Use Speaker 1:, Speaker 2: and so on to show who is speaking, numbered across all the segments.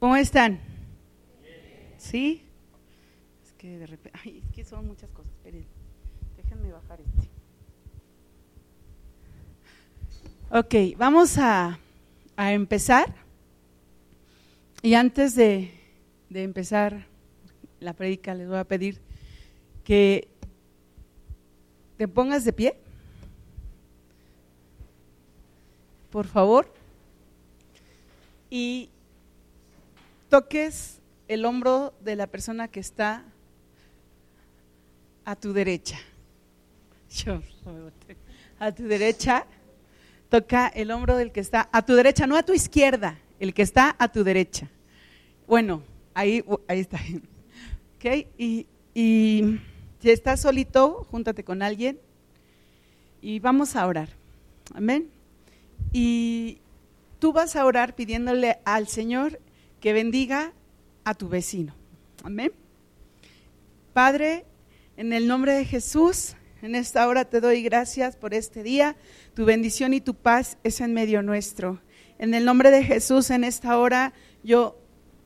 Speaker 1: ¿Cómo están? ¿Sí? Es que de repente, ay, es que son muchas cosas, esperen, déjenme bajar este. Ok, vamos a, a empezar. Y antes de, de empezar la prédica, les voy a pedir que te pongas de pie. Por favor. Y toques el hombro de la persona que está a tu derecha. Yo, a tu derecha, toca el hombro del que está a tu derecha, no a tu izquierda, el que está a tu derecha. Bueno, ahí, ahí está. ¿Ok? Y, y si estás solito, júntate con alguien y vamos a orar. Amén. Y tú vas a orar pidiéndole al Señor que bendiga a tu vecino. Amén. Padre, en el nombre de Jesús, en esta hora te doy gracias por este día. Tu bendición y tu paz es en medio nuestro. En el nombre de Jesús, en esta hora, yo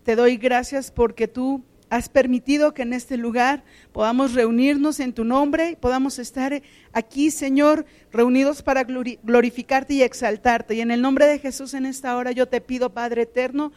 Speaker 1: te doy gracias porque tú has permitido que en este lugar podamos reunirnos en tu nombre y podamos estar aquí, Señor, reunidos para glorificarte y exaltarte. Y en el nombre de Jesús en esta hora yo te pido, Padre eterno,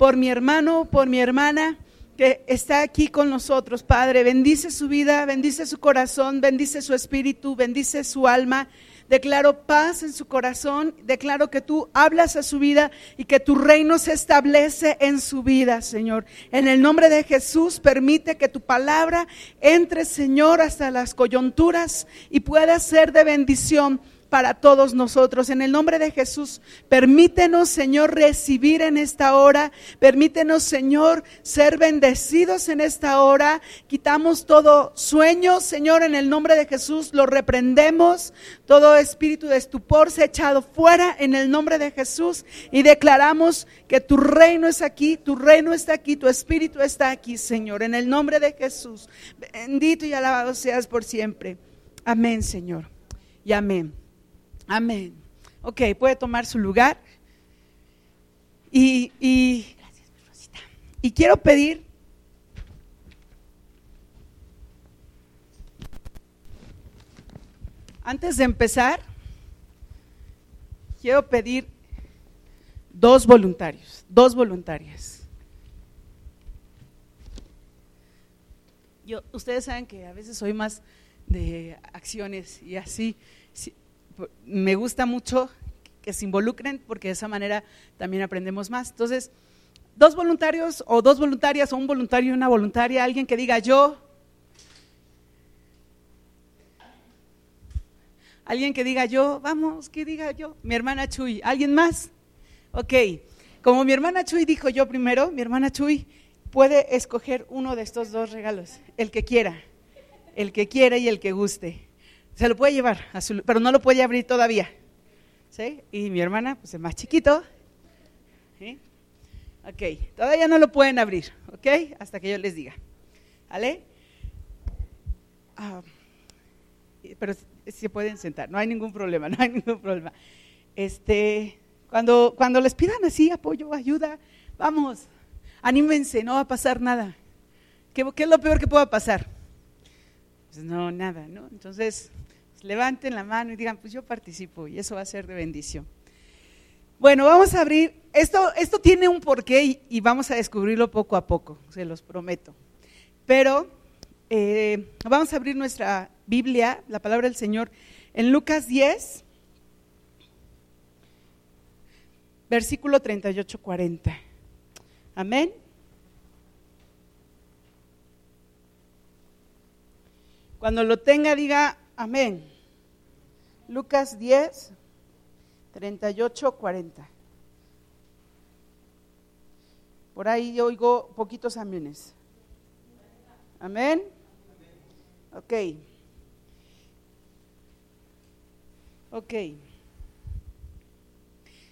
Speaker 1: por mi hermano, por mi hermana que está aquí con nosotros, Padre. Bendice su vida, bendice su corazón, bendice su espíritu, bendice su alma. Declaro paz en su corazón, declaro que tú hablas a su vida y que tu reino se establece en su vida, Señor. En el nombre de Jesús, permite que tu palabra entre, Señor, hasta las coyunturas y pueda ser de bendición para todos nosotros. En el nombre de Jesús, permítenos, Señor, recibir en esta hora. Permítenos, Señor, ser bendecidos en esta hora. Quitamos todo sueño, Señor, en el nombre de Jesús. Lo reprendemos. Todo espíritu de estupor se ha echado fuera en el nombre de Jesús. Y declaramos que tu reino es aquí, tu reino está aquí, tu espíritu está aquí, Señor. En el nombre de Jesús. Bendito y alabado seas por siempre. Amén, Señor. Y amén. Amén. Ok, puede tomar su lugar. Y, y, y quiero pedir antes de empezar, quiero pedir dos voluntarios, dos voluntarias. Yo, ustedes saben que a veces soy más de acciones y así me gusta mucho que se involucren porque de esa manera también aprendemos más. Entonces, dos voluntarios o dos voluntarias o un voluntario y una voluntaria, alguien que diga yo, alguien que diga yo, vamos, que diga yo, mi hermana Chuy, ¿alguien más? Ok, como mi hermana Chuy dijo yo primero, mi hermana Chuy puede escoger uno de estos dos regalos, el que quiera, el que quiera y el que guste. Se lo puede llevar, pero no lo puede abrir todavía. ¿Sí? Y mi hermana, pues es más chiquito. ¿sí? Ok, todavía no lo pueden abrir, ¿ok? Hasta que yo les diga. ¿Vale? Ah, pero se pueden sentar, no hay ningún problema, no hay ningún problema. Este, cuando, cuando les pidan así apoyo, ayuda, vamos, anímense, no va a pasar nada. ¿Qué, qué es lo peor que pueda pasar? Pues no, nada, ¿no? Entonces, levanten la mano y digan, pues yo participo y eso va a ser de bendición. Bueno, vamos a abrir, esto, esto tiene un porqué y, vamos a descubrirlo poco a poco, se los prometo. Pero eh, vamos a abrir nuestra Biblia, la palabra del Señor, en Lucas 10, versículo 38-40. Amén. Cuando lo tenga, diga amén. Lucas 10, 38, 40. Por ahí yo oigo poquitos amiones. Amén. Ok. Ok.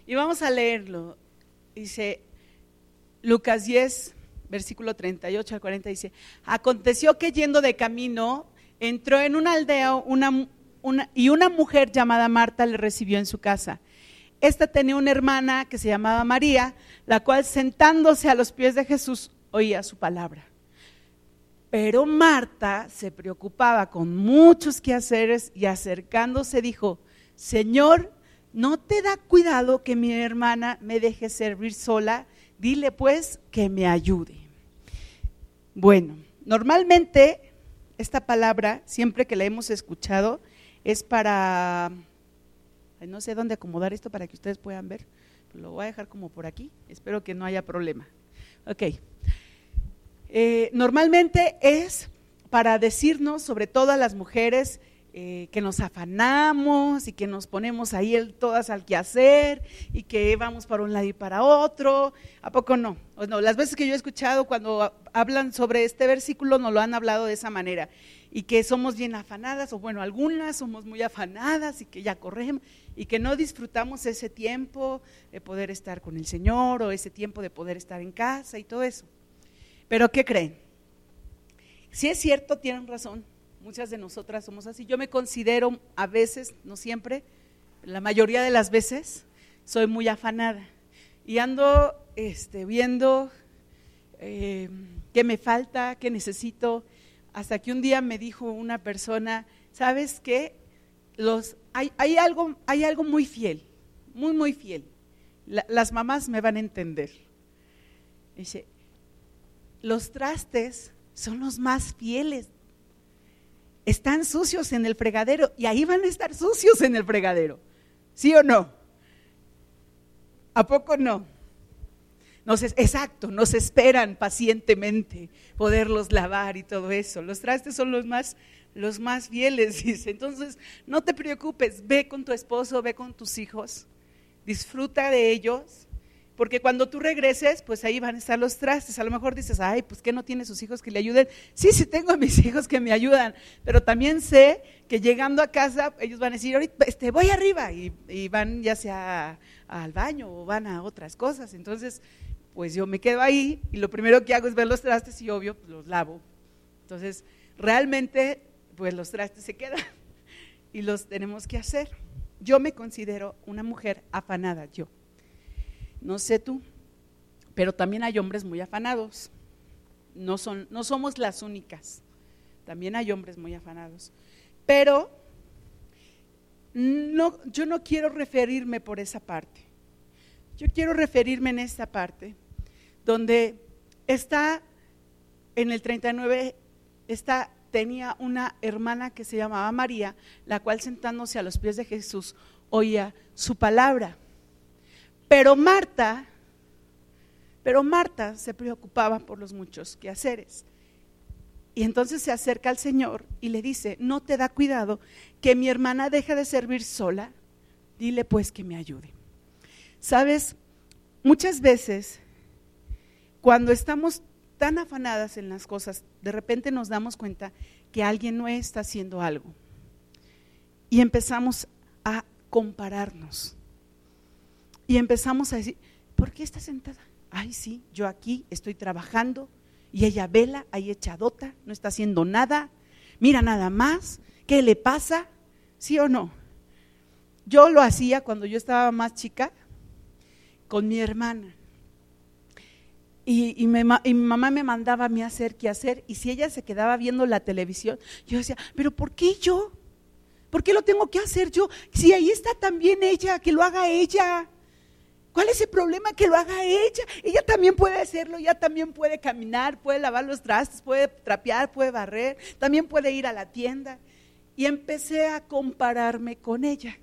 Speaker 1: Y vamos a leerlo. Dice Lucas 10, versículo 38 al 40, dice, aconteció que yendo de camino, entró en una aldea una y una mujer llamada Marta le recibió en su casa. esta tenía una hermana que se llamaba María, la cual sentándose a los pies de Jesús oía su palabra. Pero Marta se preocupaba con muchos quehaceres y acercándose dijo, Señor, ¿no te da cuidado que mi hermana me deje servir sola? Dile pues que me ayude. Bueno, normalmente esta palabra, siempre que la hemos escuchado, es para, no sé dónde acomodar esto para que ustedes puedan ver, lo voy a dejar como por aquí, espero que no haya problema. Ok, eh, normalmente es para decirnos, sobre todo a las mujeres, eh, que nos afanamos y que nos ponemos ahí todas al quehacer y que vamos para un lado y para otro. ¿A poco no? no? Las veces que yo he escuchado cuando hablan sobre este versículo, nos lo han hablado de esa manera. Y que somos bien afanadas, o bueno, algunas somos muy afanadas y que ya corremos y que no disfrutamos ese tiempo de poder estar con el Señor o ese tiempo de poder estar en casa y todo eso. Pero ¿qué creen? Si es cierto, tienen razón. Muchas de nosotras somos así. Yo me considero a veces, no siempre, la mayoría de las veces, soy muy afanada. Y ando este, viendo eh, qué me falta, qué necesito. Hasta que un día me dijo una persona, ¿sabes qué? Los, hay, hay, algo, hay algo muy fiel, muy, muy fiel. las mamás me van a entender. Dice, los trastes son los más fieles. Están sucios en el fregadero y ahí van a estar sucios en el fregadero. ¿Sí o no? ¿A poco no? Nos exacto, nos esperan pacientemente poderlos lavar y todo eso. Los trastes son los más, los más fieles, dice. Entonces, no te preocupes, ve con tu esposo, ve con tus hijos, disfruta de ellos porque cuando tú regreses, pues ahí van a estar los trastes. A lo mejor dices, ay, pues que no tiene sus hijos que le ayuden. Sí, sí tengo a mis hijos que me ayudan, pero también sé que llegando a casa ellos van a decir, ahorita este, voy arriba y, van ya sea al baño o van a otras cosas. Entonces, pues yo me quedo ahí y lo primero que hago es ver los trastes y obvio pues, los lavo. Entonces, realmente, pues los trastes se quedan y los tenemos que hacer. Yo me considero una mujer afanada, yo. No sé tú, pero también hay hombres muy afanados. No, son, no somos las únicas. También hay hombres muy afanados. Pero no, yo no quiero referirme por esa parte. Yo quiero referirme en esta parte, donde está en el 39, está, tenía una hermana que se llamaba María, la cual sentándose a los pies de Jesús oía su palabra. Pero Marta, pero Marta se preocupaba por los muchos quehaceres. Y entonces se acerca al Señor y le dice, no te da cuidado que mi hermana deje de servir sola, dile pues que me ayude. Sabes, muchas veces cuando estamos tan afanadas en las cosas, de repente nos damos cuenta que alguien no está haciendo algo. Y empezamos a compararnos. Y empezamos a decir, ¿por qué está sentada? Ay, sí, yo aquí estoy trabajando y ella vela, ahí echadota, no está haciendo nada. Mira nada más, ¿qué le pasa? ¿Sí o no? Yo lo hacía cuando yo estaba más chica con mi hermana. Y, mi mamá me mandaba a mí hacer qué hacer. Y si ella se quedaba viendo la televisión, yo decía, ¿pero por qué yo? ¿Por qué lo tengo que hacer yo? Si ahí está también ella, que lo haga ella. ¿Cuál es el problema que lo haga ella? Ella también puede hacerlo, ella también puede caminar, puede lavar los trastes, puede trapear, puede barrer, también puede ir a la tienda. Y empecé a compararme con ella.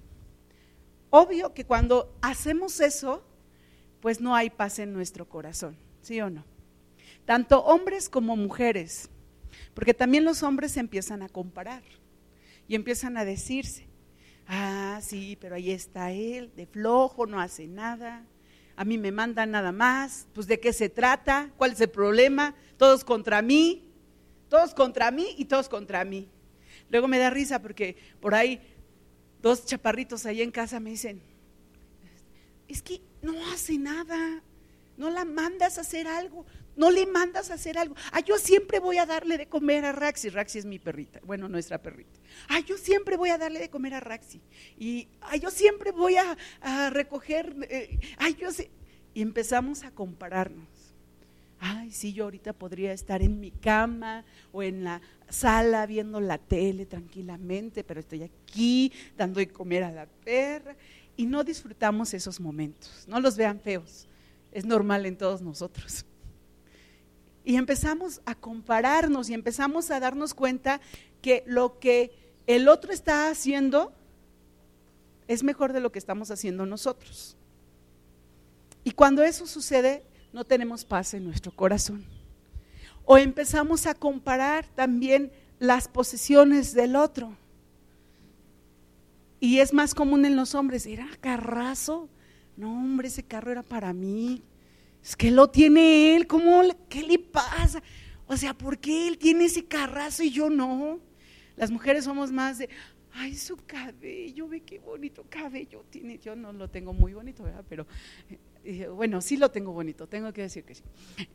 Speaker 1: Obvio que cuando hacemos eso, pues no hay paz en nuestro corazón, ¿sí o no? Tanto hombres como mujeres, porque también los hombres empiezan a comparar y empiezan a decirse, Ah, sí, pero ahí está él, de flojo, no hace nada. A mí me mandan nada más. Pues de qué se trata, cuál es el problema. Todos contra mí, todos contra mí y todos contra mí. Luego me da risa porque por ahí dos chaparritos ahí en casa me dicen, es que no hace nada, no la mandas a hacer algo, no le mandas a hacer algo. Ah, yo siempre voy a darle de comer a Raxi. Raxi es mi perrita, bueno, nuestra perrita. Ah, yo siempre voy a darle de comer a Raxi. Y ah, yo siempre voy a, recoger. Eh, ay, yo sé. Y empezamos a compararnos. Ay, sí, yo ahorita podría estar en mi cama o en la sala viendo la tele tranquilamente, pero estoy aquí dando de comer a la perra y no disfrutamos esos momentos. No los vean feos, es normal en todos nosotros. Y empezamos a compararnos y empezamos a darnos cuenta que lo que el otro está haciendo es mejor de lo que estamos haciendo nosotros. Y cuando eso sucede, no tenemos paz en nuestro corazón. O empezamos a comparar también las posesiones del otro. Y es más común en los hombres, era carrazo. No, hombre, ese carro era para mí. Es que lo tiene él, ¿cómo? ¿Qué le pasa? O sea, ¿por qué él tiene ese carrazo y yo no? Las mujeres somos más de, ay, su cabello, ve qué bonito cabello tiene. Yo no lo tengo muy bonito, ¿verdad? Pero eh, bueno, sí lo tengo bonito, tengo que decir que sí.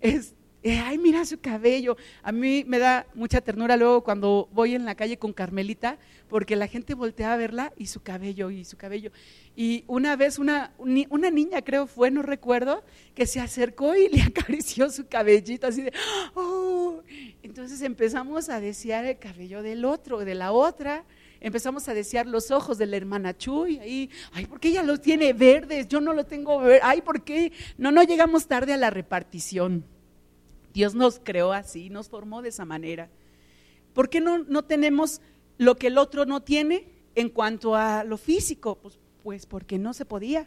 Speaker 1: Es, eh, ay, mira su cabello. A mí me da mucha ternura luego cuando voy en la calle con Carmelita, porque la gente voltea a verla y su cabello, y su cabello. Y una vez una, una niña, creo fue, no recuerdo, que se acercó y le acarició su cabellito así de, oh. Entonces empezamos a desear el cabello del otro, de la otra. Empezamos a desear los ojos de la hermana Chuy, ahí, ay, ¿por qué ella los tiene verdes? Yo no lo tengo verde, ay, ¿por qué? No, no llegamos tarde a la repartición. Dios nos creó así, nos formó de esa manera. ¿Por qué no, no tenemos lo que el otro no tiene en cuanto a lo físico? Pues, pues porque no se podía.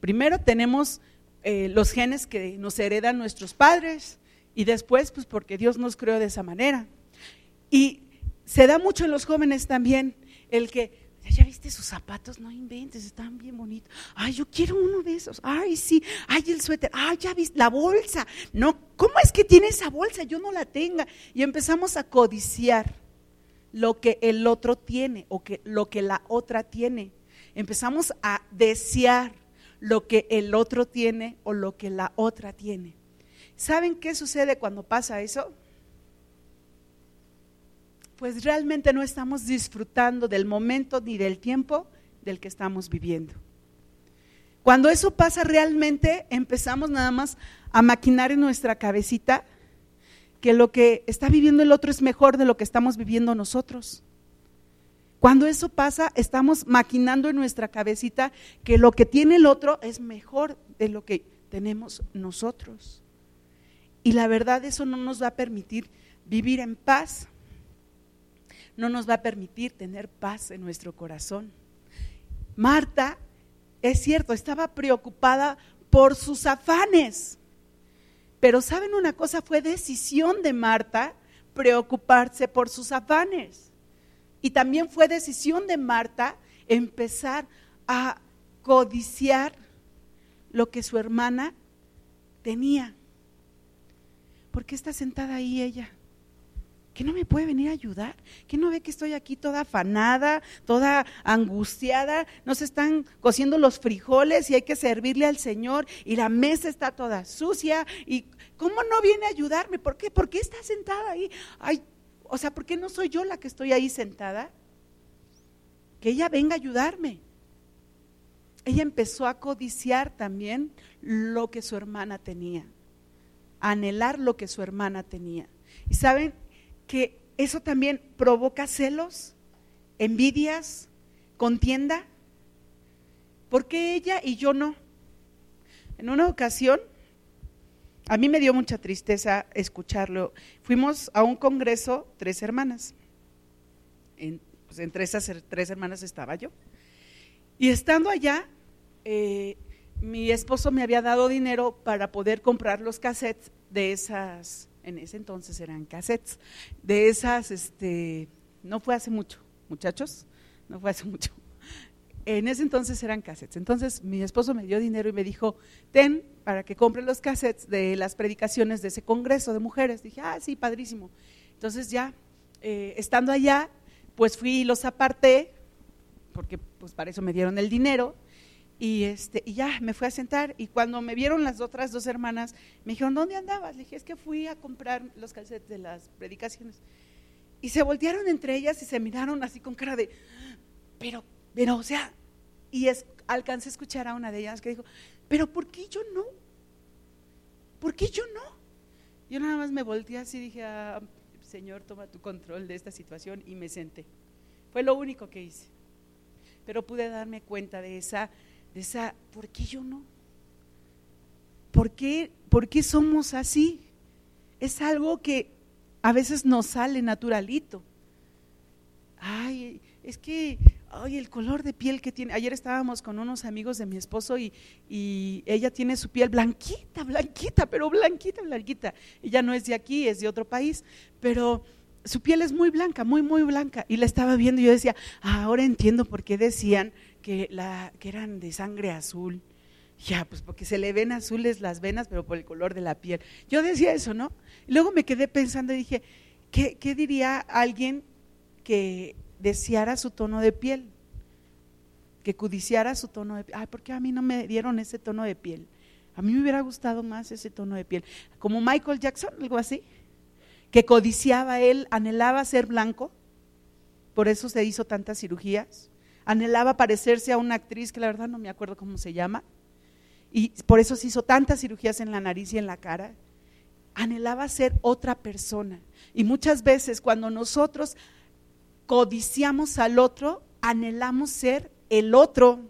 Speaker 1: Primero tenemos eh, los genes que nos heredan nuestros padres y después pues porque Dios nos creó de esa manera. Y se da mucho en los jóvenes también el que ¿Ya viste sus zapatos? No inventes, están bien bonitos. Ay, yo quiero uno de esos. Ay, sí. Ay, el suéter. Ay, ya viste la bolsa. No, ¿cómo es que tiene esa bolsa? Yo no la tenga. Y empezamos a codiciar lo que el otro tiene o que lo que la otra tiene. Empezamos a desear lo que el otro tiene o lo que la otra tiene. ¿Saben qué sucede cuando pasa eso? Pues realmente no estamos disfrutando del momento ni del tiempo del que estamos viviendo. Cuando eso pasa realmente empezamos nada más a maquinar en nuestra cabecita que lo que está viviendo el otro es mejor de lo que estamos viviendo nosotros. Cuando eso pasa, estamos maquinando en nuestra cabecita que lo que tiene el otro es mejor de lo que tenemos nosotros. Y la verdad eso no nos va a permitir vivir en paz no nos va a permitir tener paz en nuestro corazón. Marta, es cierto, estaba preocupada por sus afanes, pero ¿saben una cosa? Fue decisión de Marta preocuparse por sus afanes. Y también fue decisión de Marta empezar a codiciar lo que su hermana tenía. ¿Por qué está sentada ahí ella? Que no me puede venir a ayudar, que no ve que estoy aquí toda afanada, toda angustiada, nos están cociendo los frijoles y hay que servirle al Señor y la mesa está toda sucia y ¿cómo no viene a ayudarme? ¿Por qué? ¿Por qué está sentada ahí? Ay, o sea, ¿por qué no soy yo la que estoy ahí sentada? Que ella venga a ayudarme. Ella empezó a codiciar también lo que su hermana tenía, a anhelar lo que su hermana tenía. Y saben, que eso también provoca celos, envidias, contienda. ¿Por qué ella y yo no? En una ocasión, a mí me dio mucha tristeza escucharlo. Fuimos a un congreso, tres hermanas. Pues, entre esas tres hermanas estaba yo. Y estando allá, eh, mi esposo me había dado dinero para poder comprar los cassettes de esas en ese entonces eran cassettes, de esas, este, no fue hace mucho, muchachos, no fue hace mucho. En ese entonces eran cassettes. Entonces mi esposo me dio dinero y me dijo, ten para que compre los cassettes de las predicaciones de ese congreso de mujeres. Dije, ah, sí, padrísimo. Entonces ya, eh, estando allá, pues fui y los aparté, porque pues para eso me dieron el dinero, Y, este, y ya me fui a sentar y cuando me vieron las otras dos hermanas, me dijeron, ¿dónde andabas? Le dije, es que fui a comprar los calcetes de las predicaciones. Y se voltearon entre ellas y se miraron así con cara de, pero, pero, o sea, y es, alcancé a escuchar a una de ellas que dijo, pero ¿por qué yo no? ¿Por qué yo no? Yo nada más me volteé así y dije, ah, Señor, toma tu control de esta situación y me senté. Fue lo único que hice. Pero pude darme cuenta de esa, de esa, ¿por qué yo no? ¿Por qué, ¿Por qué somos así? Es algo que a veces nos sale naturalito. Ay, es que, ay, el color de piel que tiene. Ayer estábamos con unos amigos de mi esposo y, y, ella tiene su piel blanquita, blanquita, pero blanquita, blanquita. Ella no es de aquí, es de otro país, pero su piel es muy blanca, muy, muy blanca. Y la estaba viendo y yo decía, ah, ahora entiendo por qué decían que, la, que eran de sangre azul. Ya, pues porque se le ven azules las venas, pero por el color de la piel. Yo decía eso, ¿no? Luego me quedé pensando y dije, ¿qué, qué diría alguien que deseara su tono de piel? Que codiciara su tono de piel. Ay, ¿por qué a mí no me dieron ese tono de piel? A mí me hubiera gustado más ese tono de piel. Como Michael Jackson, algo así que codiciaba él, anhelaba ser blanco, por eso se hizo tantas cirugías, anhelaba parecerse a una actriz que la verdad no me acuerdo cómo se llama, y por eso se hizo tantas cirugías en la nariz y en la cara, anhelaba ser otra persona. Y muchas veces cuando nosotros codiciamos al otro, anhelamos ser el otro,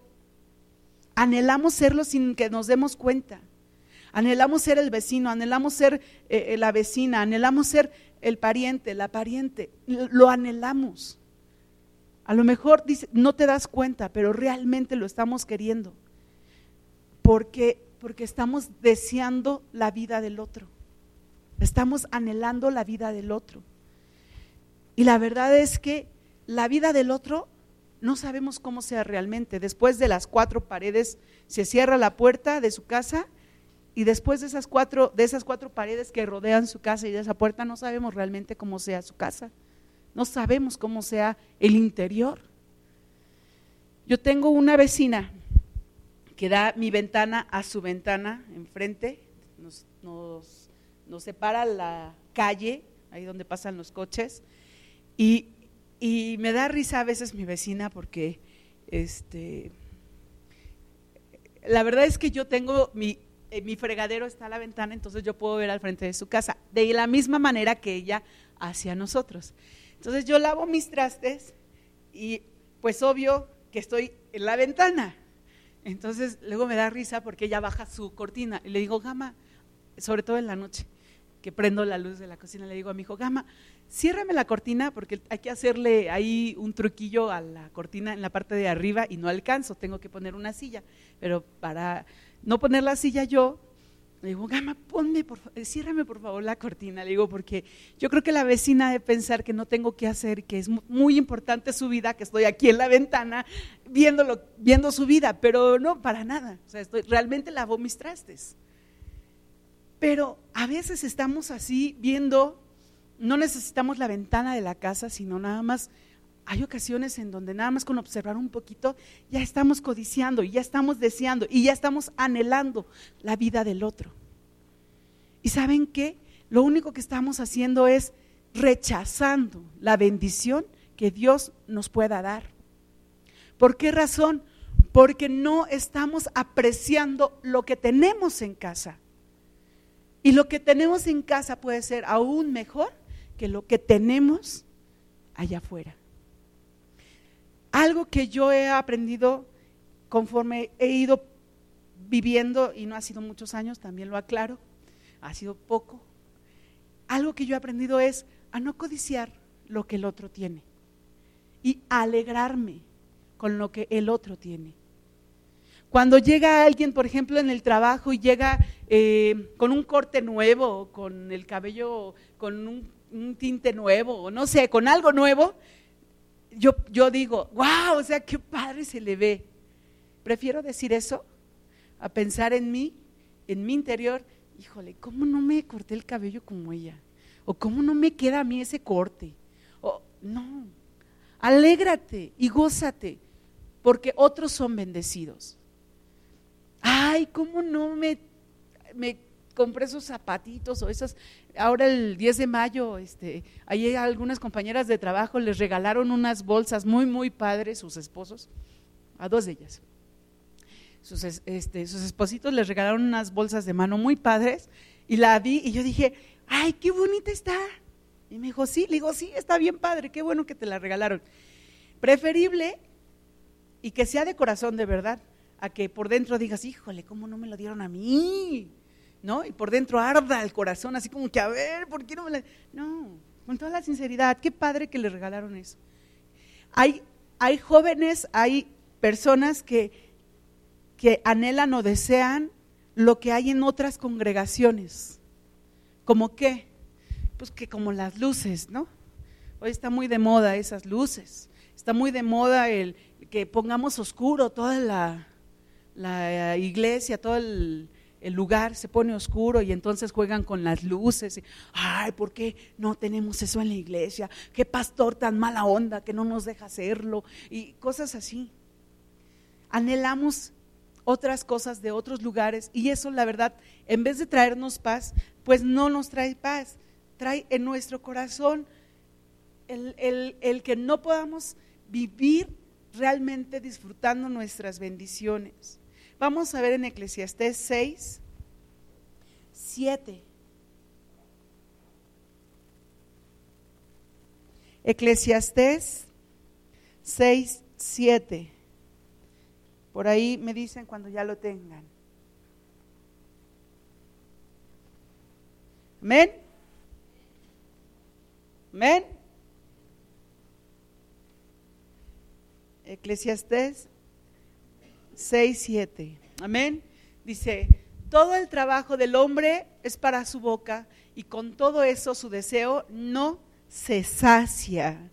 Speaker 1: anhelamos serlo sin que nos demos cuenta. Anhelamos ser el vecino, anhelamos ser eh, eh, la vecina, anhelamos ser el pariente, la pariente. Lo anhelamos. A lo mejor dice, no te das cuenta, pero realmente lo estamos queriendo. Porque, porque estamos deseando la vida del otro. Estamos anhelando la vida del otro. Y la verdad es que la vida del otro no sabemos cómo sea realmente. Después de las cuatro paredes se cierra la puerta de su casa y después de esas cuatro, de esas cuatro paredes que rodean su casa y de esa puerta, no sabemos realmente cómo sea su casa. No sabemos cómo sea el interior. Yo tengo una vecina que da mi ventana a su ventana enfrente, nos, nos, separa la calle, ahí donde pasan los coches, y, y, me da risa a veces mi vecina porque este, la verdad es que yo tengo mi, eh, mi fregadero está a la ventana, entonces yo puedo ver al frente de su casa, de la misma manera que ella hacia nosotros. Entonces yo lavo mis trastes y pues obvio que estoy en la ventana. Entonces luego me da risa porque ella baja su cortina y le digo, Gama, sobre todo en la noche, que prendo la luz de la cocina, le digo a mi hijo, Gama, ciérrame la cortina porque hay que hacerle ahí un truquillo a la cortina en la parte de arriba y no alcanzo, tengo que poner una silla, pero para no poner la silla yo, le digo, Gama, ponme, por favor, ciérrame por favor la cortina. Le digo, porque yo creo que la vecina debe pensar que no tengo que hacer, que es muy importante su vida, que estoy aquí en la ventana viéndolo, viendo su vida, pero no, para nada. O sea, estoy, realmente lavo mis trastes. Pero a veces estamos así viendo, no necesitamos la ventana de la casa, sino nada más hay ocasiones en donde nada más con observar un poquito ya estamos codiciando y ya estamos deseando y ya estamos anhelando la vida del otro. ¿Y saben qué? Lo único que estamos haciendo es rechazando la bendición que Dios nos pueda dar. ¿Por qué razón? Porque no estamos apreciando lo que tenemos en casa. Y lo que tenemos en casa puede ser aún mejor que lo que tenemos allá afuera. Algo que yo he aprendido conforme he ido viviendo, y no ha sido muchos años, también lo aclaro, ha sido poco. Algo que yo he aprendido es a no codiciar lo que el otro tiene y alegrarme con lo que el otro tiene. Cuando llega alguien, por ejemplo, en el trabajo y llega eh, con un corte nuevo, con el cabello, con un, un, tinte nuevo, no sé, con algo nuevo, yo, yo digo, wow, o sea, qué padre se le ve. Prefiero decir eso a pensar en mí, en mi interior, híjole, ¿cómo no me corté el cabello como ella? ¿O cómo no me queda a mí ese corte? O, no, alégrate y gózate, porque otros son bendecidos. Ay, ¿cómo no me, me compré esos zapatitos o esas, ahora el 10 de mayo, este, ahí algunas compañeras de trabajo les regalaron unas bolsas muy, muy padres, sus esposos, a dos de ellas. Sus, este, sus espositos les regalaron unas bolsas de mano muy padres y la vi y yo dije, ay, qué bonita está. Y me dijo, sí, le digo, sí, está bien padre, qué bueno que te la regalaron. Preferible y que sea de corazón de verdad, a que por dentro digas, híjole, ¿cómo no me lo dieron a mí? ¿No? Y por dentro arda el corazón, así como que, a ver, ¿por qué no me la.? No, con toda la sinceridad, qué padre que le regalaron eso. Hay, hay jóvenes, hay personas que, que anhelan o desean lo que hay en otras congregaciones. ¿Como qué? Pues que como las luces, ¿no? Hoy está muy de moda esas luces. Está muy de moda el que pongamos oscuro toda la, la iglesia, todo el, lugar se pone oscuro y entonces juegan con las luces. Ay, ¿por qué no tenemos eso en la iglesia? Qué pastor tan mala onda que no nos deja hacerlo y cosas así. Anhelamos otras cosas de otros lugares y eso la verdad, en vez de traernos paz, pues no nos trae paz, trae en nuestro corazón el, el que no podamos vivir realmente disfrutando nuestras bendiciones. Vamos a ver en Eclesiastés 6, 7. Eclesiastés 6, 7. Por ahí me dicen cuando ya lo tengan. Amén. Amén. Eclesiastés 6, 7. Amén. Dice, todo el trabajo del hombre es para su boca y con todo eso su deseo no se sacia.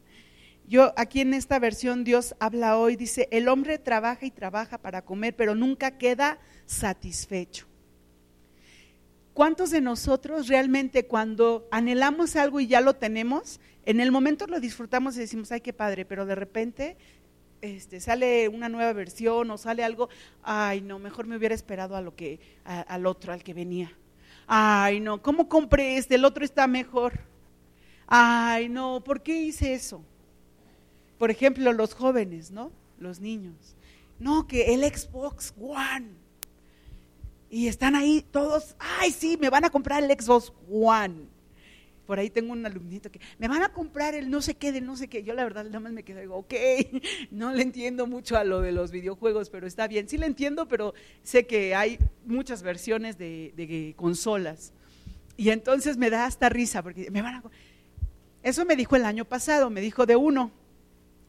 Speaker 1: Yo aquí en esta versión Dios habla hoy, dice, el hombre trabaja y trabaja para comer, pero nunca queda satisfecho. ¿Cuántos de nosotros realmente cuando anhelamos algo y ya lo tenemos, en el momento lo disfrutamos y decimos, ay, qué padre, pero de repente este, sale una nueva versión o sale algo, ay, no, mejor me hubiera esperado a lo que, al otro, al que venía. Ay, no, ¿cómo compré este? El otro está mejor. Ay, no, ¿por qué hice eso? por ejemplo, los jóvenes, ¿no? Los niños. No, que el Xbox One. Y están ahí todos, ay, sí, me van a comprar el Xbox One. Por ahí tengo un alumnito que me van a comprar el no sé qué de no sé qué. Yo la verdad nada más me quedo, digo, ok, no le entiendo mucho a lo de los videojuegos, pero está bien. Sí le entiendo, pero sé que hay muchas versiones de, consolas. Y entonces me da hasta risa, porque me van a... Eso me dijo el año pasado, me dijo de uno,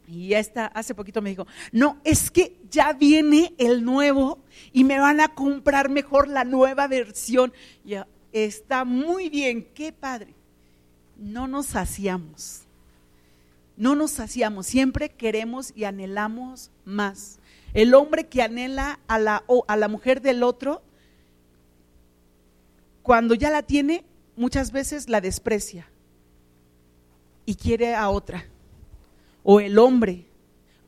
Speaker 1: y esta hace poquito me dijo, no, es que ya viene el nuevo y me van a comprar mejor la nueva versión. Ya, está muy bien, qué padre. No nos saciamos, no nos saciamos, siempre queremos y anhelamos más. El hombre que anhela a la, a la mujer del otro, cuando ya la tiene, muchas veces la desprecia y quiere a otra o el hombre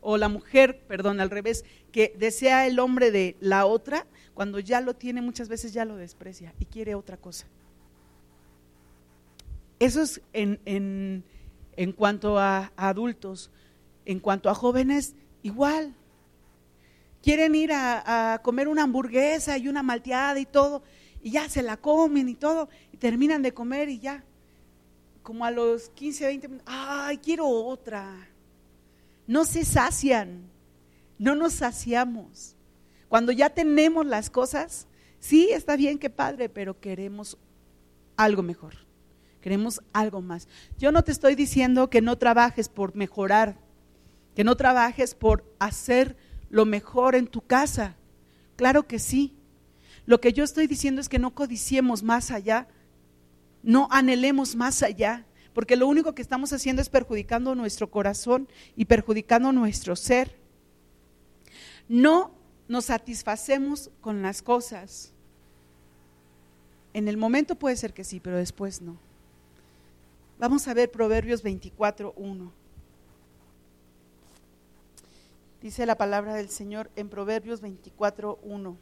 Speaker 1: o la mujer, perdón, al revés, que desea el hombre de la otra, cuando ya lo tiene muchas veces ya lo desprecia y quiere otra cosa. Eso es en, en, en cuanto a, adultos. En cuanto a jóvenes, igual. Quieren ir a, comer una hamburguesa y una malteada y todo, y ya se la comen y todo, y terminan de comer y ya, como a los 15, 20 minutos, ay, quiero otra no se sacian, no nos saciamos. Cuando ya tenemos las cosas, sí, está bien, que padre, pero queremos algo mejor, queremos algo más. Yo no te estoy diciendo que no trabajes por mejorar, que no trabajes por hacer lo mejor en tu casa. Claro que sí. Lo que yo estoy diciendo es que no codiciemos más allá, no anhelemos más allá, porque lo único que estamos haciendo es perjudicando nuestro corazón y perjudicando nuestro ser. No nos satisfacemos con las cosas. En el momento puede ser que sí, pero después no. Vamos a ver Proverbios 24, 1. Dice la palabra del Señor en Proverbios 24, 1.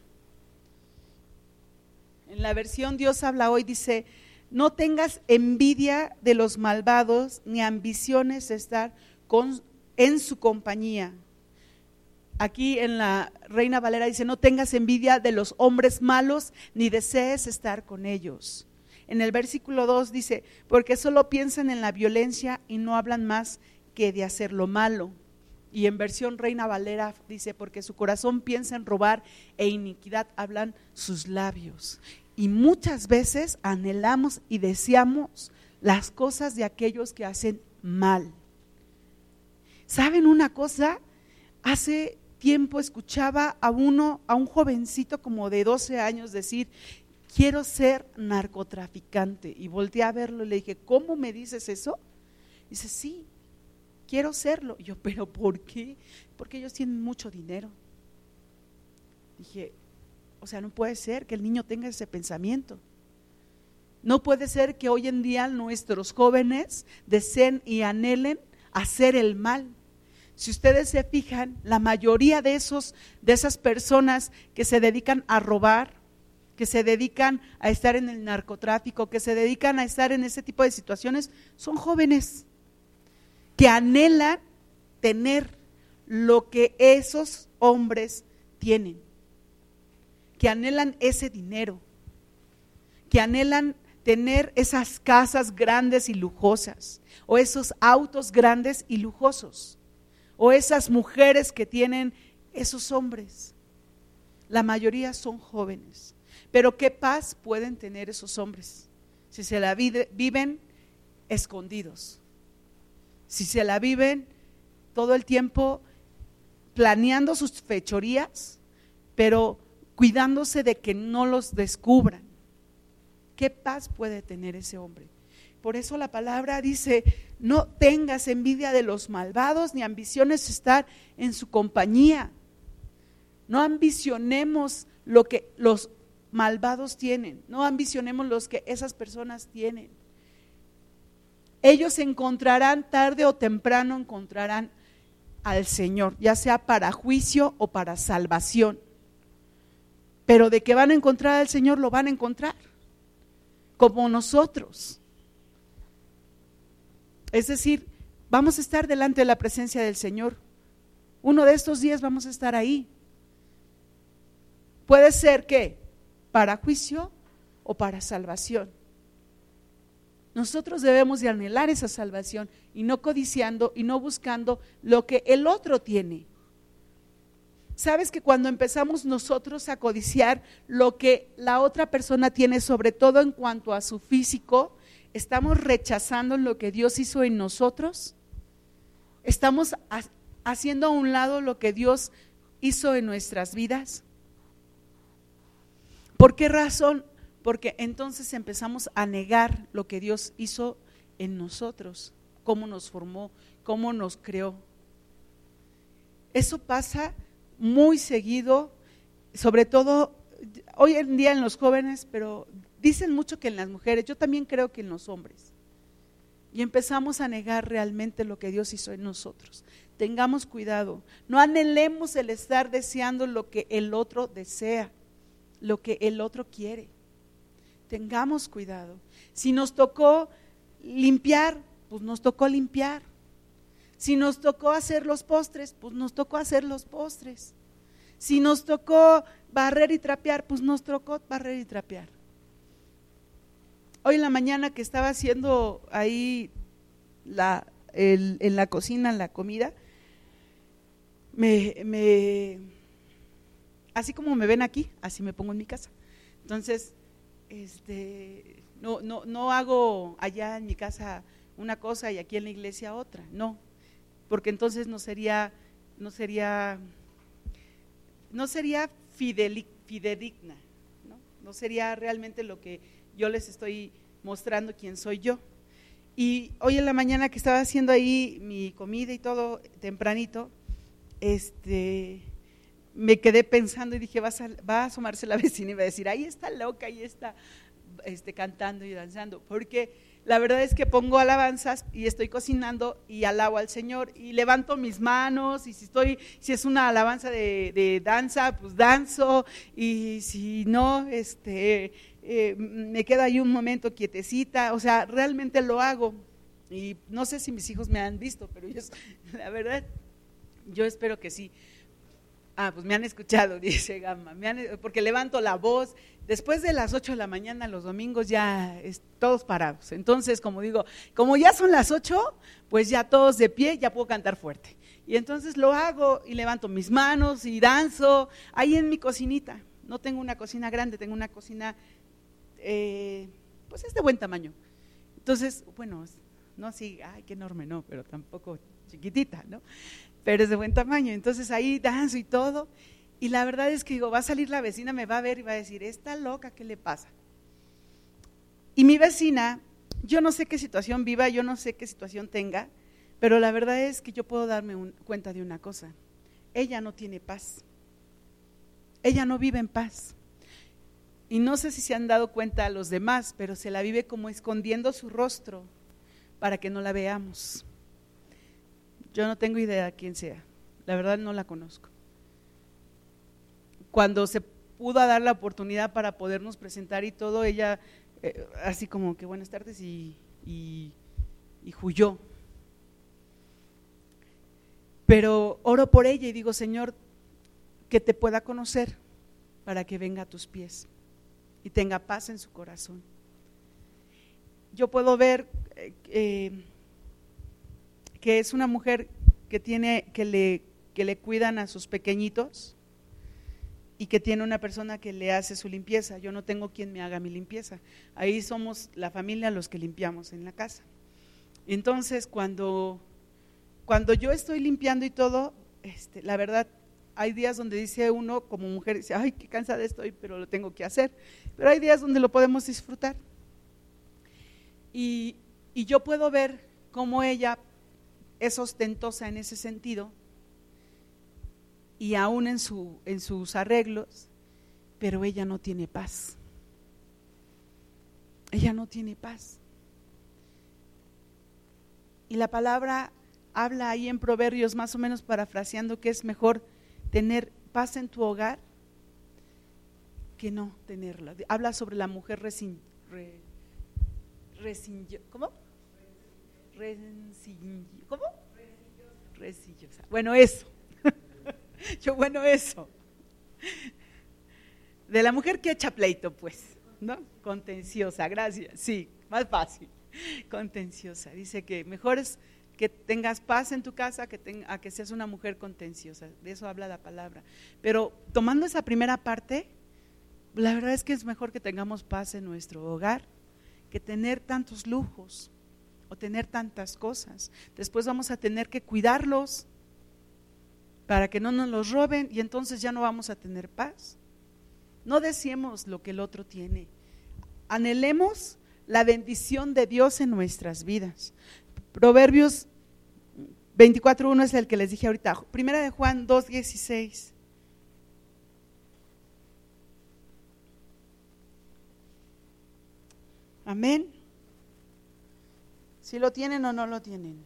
Speaker 1: En la versión Dios habla hoy dice, no tengas envidia de los malvados ni ambiciones de estar con, en su compañía. Aquí en la Reina Valera dice, no tengas envidia de los hombres malos ni desees estar con ellos. En el versículo 2 dice, porque solo piensan en la violencia y no hablan más que de hacer lo malo. Y en versión Reina Valera dice, porque su corazón piensa en robar e iniquidad hablan sus labios. Y muchas veces anhelamos y deseamos las cosas de aquellos que hacen mal. ¿Saben una cosa? Hace tiempo escuchaba a uno, a un jovencito como de 12 años decir, quiero ser narcotraficante. Y volteé a verlo y le dije, ¿cómo me dices eso? dice, sí, quiero serlo. Y yo, ¿pero por qué? Porque ellos tienen mucho dinero. Dije, o sea, no puede ser que el niño tenga ese pensamiento. No puede ser que hoy en día nuestros jóvenes deseen y anhelen hacer el mal. Si ustedes se fijan, la mayoría de esos de esas personas que se dedican a robar, que se dedican a estar en el narcotráfico, que se dedican a estar en ese tipo de situaciones, son jóvenes que anhelan tener lo que esos hombres tienen, que anhelan ese dinero, que anhelan tener esas casas grandes y lujosas, o esos autos grandes y lujosos, o esas mujeres que tienen esos hombres. La mayoría son jóvenes, pero ¿qué paz pueden tener esos hombres si se la viven escondidos? si se la viven todo el tiempo planeando sus fechorías, pero cuidándose de que no los descubran. ¿Qué paz puede tener ese hombre? Por eso la palabra dice, no tengas envidia de los malvados ni ambiciones estar en su compañía. No ambicionemos lo que los malvados tienen, no ambicionemos los que esas personas tienen ellos encontrarán tarde o temprano, encontrarán al Señor, ya sea para juicio o para salvación. Pero de que van a encontrar al Señor, lo van a encontrar, como nosotros. Es decir, vamos a estar delante de la presencia del Señor. Uno de estos días vamos a estar ahí. Puede ser que para juicio o para salvación. Nosotros debemos de anhelar esa salvación y no codiciando y no buscando lo que el otro tiene. Sabes que cuando empezamos nosotros a codiciar lo que la otra persona tiene, sobre todo en cuanto a su físico, estamos rechazando lo que Dios hizo en nosotros. Estamos haciendo a un lado lo que Dios hizo en nuestras vidas. ¿Por qué razón? porque entonces empezamos a negar lo que Dios hizo en nosotros, cómo nos formó, cómo nos creó. Eso pasa muy seguido, sobre todo hoy en día en los jóvenes, pero dicen mucho que en las mujeres, yo también creo que en los hombres. Y empezamos a negar realmente lo que Dios hizo en nosotros. Tengamos cuidado, no anhelemos el estar deseando lo que el otro desea, lo que el otro quiere tengamos cuidado. Si nos tocó limpiar, pues nos tocó limpiar. Si nos tocó hacer los postres, pues nos tocó hacer los postres. Si nos tocó barrer y trapear, pues nos tocó barrer y trapear. Hoy en la mañana que estaba haciendo ahí en la cocina la comida, me, así como me ven aquí, así me pongo en mi casa. Entonces, este, no, no, no hago allá en mi casa una cosa y aquí en la iglesia otra, no, porque entonces no sería, no sería, no sería fidedigna, ¿no? no sería realmente lo que yo les estoy mostrando quién soy yo. Y hoy en la mañana que estaba haciendo ahí mi comida y todo tempranito, este, me quedé pensando y dije, va a, a asomarse la vecina y va a decir, ahí está loca, ahí está este, cantando y danzando. Porque la verdad es que pongo alabanzas y estoy cocinando y alabo al Señor y levanto mis manos y si estoy, si es una alabanza de, danza, pues danzo y si no, este, eh, me quedo ahí un momento quietecita, o sea, realmente lo hago. Y no sé si mis hijos me han visto, pero yo, la verdad, yo espero que sí. Ah, pues me han escuchado, dice Gama, porque levanto la voz. Después de las 8 de la mañana, los domingos, ya todos parados. Entonces, como digo, como ya son las 8, pues ya todos de pie, ya puedo cantar fuerte. Y entonces lo hago y levanto mis manos y danzo ahí en mi cocinita. No tengo una cocina grande, tengo una cocina, eh, pues es de buen tamaño. Entonces, bueno, no así, ay, qué enorme, no, pero tampoco chiquitita, ¿no? Pero es de buen tamaño. Entonces ahí danzo y todo. Y la verdad es que digo, va a salir la vecina, me va a ver y va a decir, esta loca, ¿qué le pasa? Y mi vecina, yo no sé qué situación viva, yo no sé qué situación tenga, pero la verdad es que yo puedo darme cuenta de una cosa. Ella no tiene paz. Ella no vive en paz. Y no sé si se han dado cuenta a los demás, pero se la vive como escondiendo su rostro para que no la veamos. Yo no tengo idea de quién sea. La verdad no la conozco. Cuando se pudo dar la oportunidad para podernos presentar y todo, ella eh, así como que buenas tardes y, y, y huyó pero oro por ella y digo, Señor, que te pueda conocer para que venga a tus pies y tenga paz en su corazón. Yo puedo ver eh, eh, que es una mujer que tiene que le, que le cuidan a sus pequeñitos y que tiene una persona que le hace su limpieza. Yo no tengo quien me haga mi limpieza. Ahí somos la familia los que limpiamos en la casa. Entonces, cuando cuando yo estoy limpiando y todo, este, la verdad, hay días donde dice uno como mujer, dice, ay, qué cansada estoy, pero lo tengo que hacer. Pero hay días donde lo podemos disfrutar. Y, y yo puedo ver cómo ella es ostentosa en ese sentido y aún en, su, en sus arreglos, pero ella no tiene paz. Ella no tiene paz. Y la palabra habla ahí en Proverbios, más o menos parafraseando, que es mejor tener paz en tu hogar que no tenerla. Habla sobre la mujer resin, ¿cómo? ¿Cómo? Resillosa. Bueno, eso. Yo, bueno, eso. De la mujer que echa pleito, pues, ¿no? Contenciosa, gracias. Sí, más fácil. Contenciosa. Dice que mejor es que tengas paz en tu casa, que a que seas una mujer contenciosa. De eso habla la palabra. Pero tomando esa primera parte, la verdad es que es mejor que tengamos paz en nuestro hogar que tener tantos lujos o tener tantas cosas. Después vamos a tener que cuidarlos para que no nos los roben y entonces ya no vamos a tener paz. No deseemos lo que el otro tiene. Anhelemos la bendición de Dios en nuestras vidas. Proverbios 24.1 es el que les dije ahorita. Primera de Juan 2.16. Amén. Si lo tienen o no lo tienen.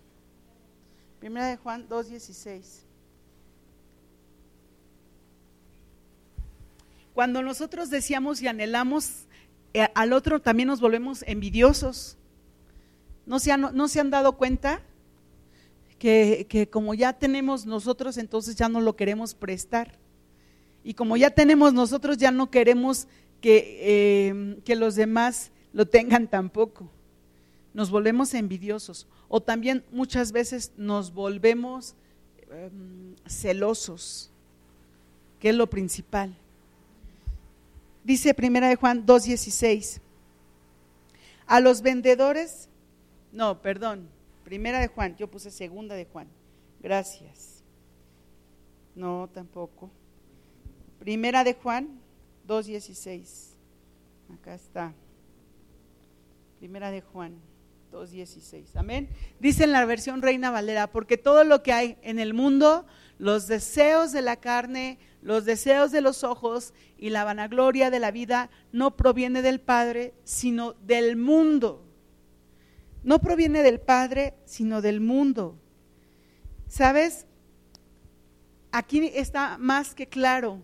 Speaker 1: Primera de Juan 2.16. Cuando nosotros decíamos y anhelamos eh, al otro, también nos volvemos envidiosos. ¿No se han, dado cuenta? que, como ya tenemos nosotros, entonces ya no lo queremos prestar. Y como ya tenemos nosotros, ya no queremos que, que los demás lo tengan tampoco. Nos volvemos envidiosos. O también muchas veces nos volvemos em, celosos, que es lo principal. Dice primera de Juan 2.16, a los vendedores, no, perdón, Primera de Juan, yo puse segunda de Juan. Gracias. No, tampoco. Primera de Juan 2.16. Acá está. Primera de Juan 2.16. Amén. Dice en la versión Reina Valera, porque todo lo que hay en el mundo, los deseos de la carne, los deseos de los ojos y la vanagloria de la vida, no proviene del Padre, sino del mundo no proviene del Padre, sino del mundo. ¿Sabes? Aquí está más que claro.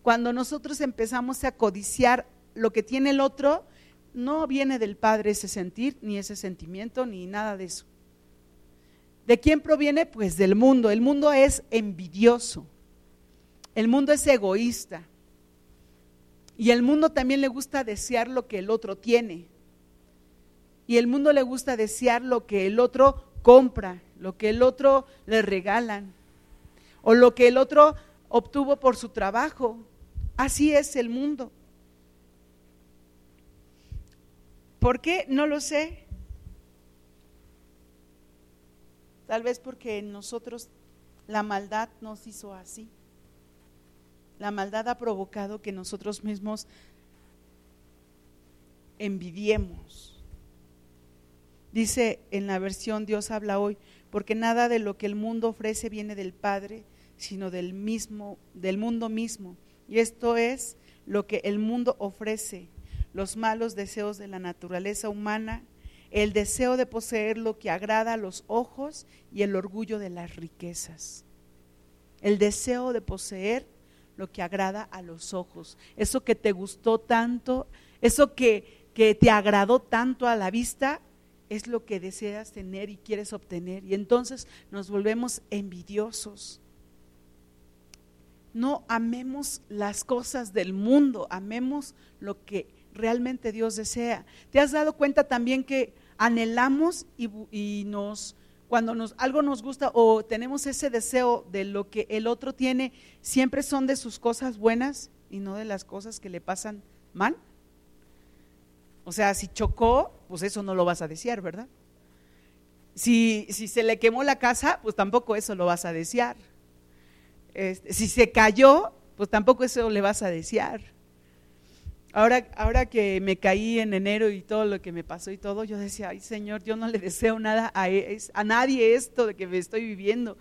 Speaker 1: Cuando nosotros empezamos a codiciar lo que tiene el otro, no viene del Padre ese sentir, ni ese sentimiento, ni nada de eso. ¿De quién proviene? Pues del mundo. El mundo es envidioso. El mundo es egoísta. Y el mundo también le gusta desear lo que el otro tiene. Y el mundo le gusta desear lo que el otro compra, lo que el otro le regalan, o lo que el otro obtuvo por su trabajo. Así es el mundo. ¿Por qué? No lo sé. Tal vez porque nosotros la maldad nos hizo así. La maldad ha provocado que nosotros mismos envidiemos. Dice en la versión Dios habla hoy, porque nada de lo que el mundo ofrece viene del Padre, sino del mismo del mundo mismo. Y esto es lo que el mundo ofrece, los malos deseos de la naturaleza humana, el deseo de poseer lo que agrada a los ojos y el orgullo de las riquezas. El deseo de poseer lo que agrada a los ojos. Eso que te gustó tanto, eso que, que te agradó tanto a la vista, es lo que deseas tener y quieres obtener. Y entonces nos volvemos envidiosos. No amemos las cosas del mundo, amemos lo que realmente Dios desea. ¿Te has dado cuenta también que anhelamos y, y nos cuando nos, algo nos gusta o tenemos ese deseo de lo que el otro tiene, siempre son de sus cosas buenas y no de las cosas que le pasan mal. O sea, si chocó, pues eso no lo vas a desear, ¿verdad? Si, si se le quemó la casa, pues tampoco eso lo vas a desear. Este, si se cayó, pues tampoco eso le vas a desear. Ahora, ahora que me caí en enero y todo lo que me pasó y todo, yo decía, ay Señor, yo no le deseo nada a, a nadie esto de que me estoy viviendo,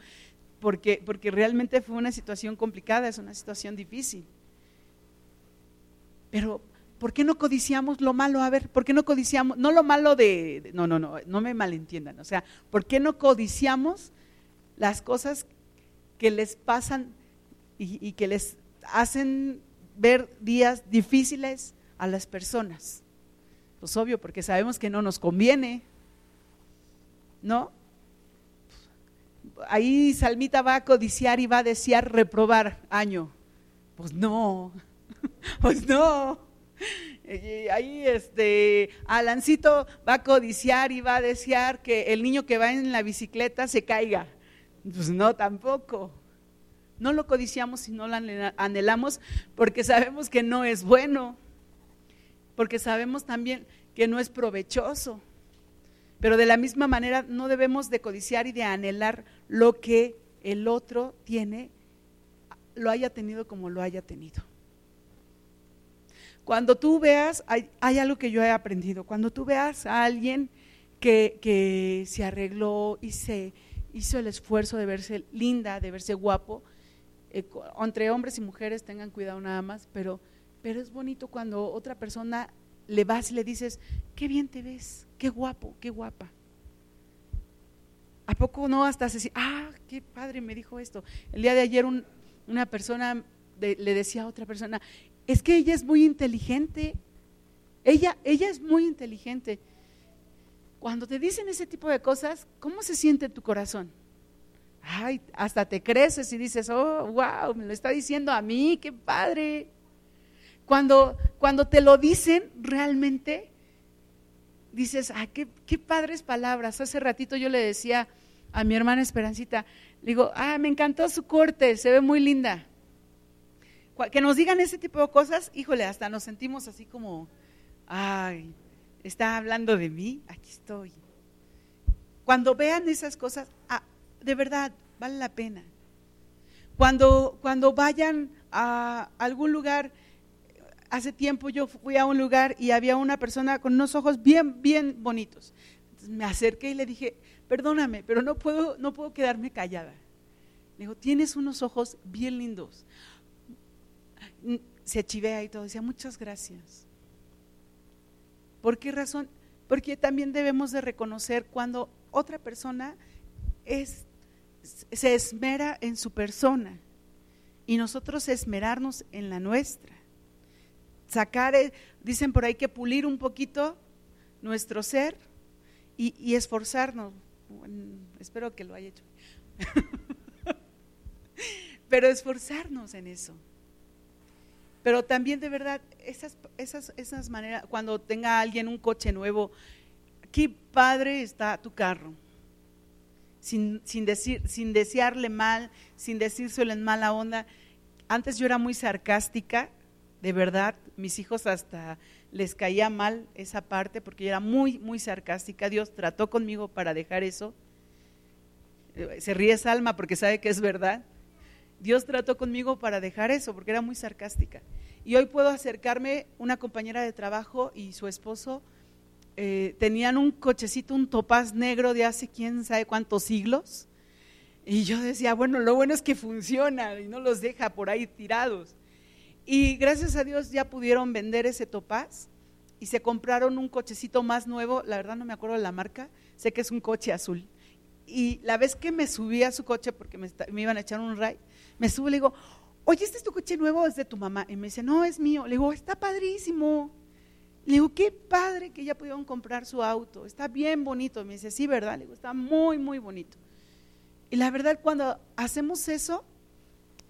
Speaker 1: porque, porque realmente fue una situación complicada, es una situación difícil. Pero, ¿por qué no codiciamos lo malo? A ver, ¿por qué no codiciamos? No lo malo de, no, no, no, no me malentiendan. O sea, ¿por qué no codiciamos las cosas que les pasan y, y que les hacen ver días difíciles a las personas. Pues obvio, porque sabemos que no nos conviene, ¿no? Ahí Salmita va a codiciar y va a desear reprobar año. Pues no, pues no. Ahí este Alancito va a codiciar y va a desear que el niño que va en la bicicleta se caiga. Pues no, tampoco. No lo codiciamos y no lo anhelamos porque sabemos que no es bueno, porque sabemos también que no es provechoso. Pero de la misma manera no debemos de codiciar y de anhelar lo que el otro tiene, lo haya tenido como lo haya tenido. Cuando tú veas, hay, algo que yo he aprendido, cuando tú veas a alguien que, que se arregló y se hizo el esfuerzo de verse linda, de verse guapo, eh, entre hombres y mujeres tengan cuidado nada más, pero, pero es bonito cuando otra persona le vas y le dices, qué bien te ves, qué guapo, qué guapa. ¿A poco no hasta se ah, qué padre me dijo esto? El día de ayer una persona le decía a otra persona, es que ella es muy inteligente, ella, ella es muy inteligente. Cuando te dicen ese tipo de cosas, ¿cómo se siente tu corazón? Ay, hasta te creces y dices, oh, wow, me lo está diciendo a mí, qué padre. Cuando, cuando te lo dicen realmente, dices, ay, qué, qué padres palabras. Hace ratito yo le decía a mi hermana Esperancita, le digo, ah, me encantó su corte, se ve muy linda. Que nos digan ese tipo de cosas, híjole, hasta nos sentimos así como, ay, está hablando de mí, aquí estoy. Cuando vean esas cosas, ah, de verdad, vale la pena. Cuando, cuando vayan a algún lugar, hace tiempo yo fui a un lugar y había una persona con unos ojos bien, bien bonitos. me acerqué y le dije, perdóname, pero no puedo, no puedo quedarme callada. Le digo, tienes unos ojos bien lindos. Se chivea y todo, decía, muchas gracias. ¿Por qué razón? Porque también debemos de reconocer cuando otra persona es se esmera en su persona y nosotros esmerarnos en la nuestra. sacar, eh, dicen por ahí que pulir un poquito nuestro ser y, esforzarnos. espero que lo haya hecho. Pero esforzarnos en eso. Pero también de verdad, esas, esas, esas maneras, cuando tenga alguien un coche nuevo, qué padre está tu carro. Sin, sin, decir, sin desearle mal, sin decírselo en mala onda. Antes yo era muy sarcástica, de verdad, mis hijos hasta les caía mal esa parte porque era muy, muy sarcástica. Dios trató conmigo para dejar eso. Eh, se ríe Salma porque sabe que es verdad. Dios trató conmigo para dejar eso porque era muy sarcástica. Y hoy puedo acercarme, una compañera de trabajo y su esposo eh, tenían un cochecito, un topaz negro de hace quién sabe cuántos siglos. Y yo decía, bueno, lo bueno es que funciona y no los deja por ahí tirados. Y gracias a Dios ya pudieron vender ese topaz y se compraron un cochecito más nuevo, la verdad no me acuerdo de la marca, sé que es un coche azul. Y la vez que me subí a su coche porque me, iban a echar un ray, me subo y le digo, oye, ¿este es tu coche nuevo es de tu mamá? Y me dice, no, es mío. Le digo, está padrísimo. Le digo, qué padre que ya pudieron comprar su auto, está bien bonito. Me dice, sí, ¿verdad? Le digo, está muy, muy bonito. Y la verdad, cuando hacemos eso,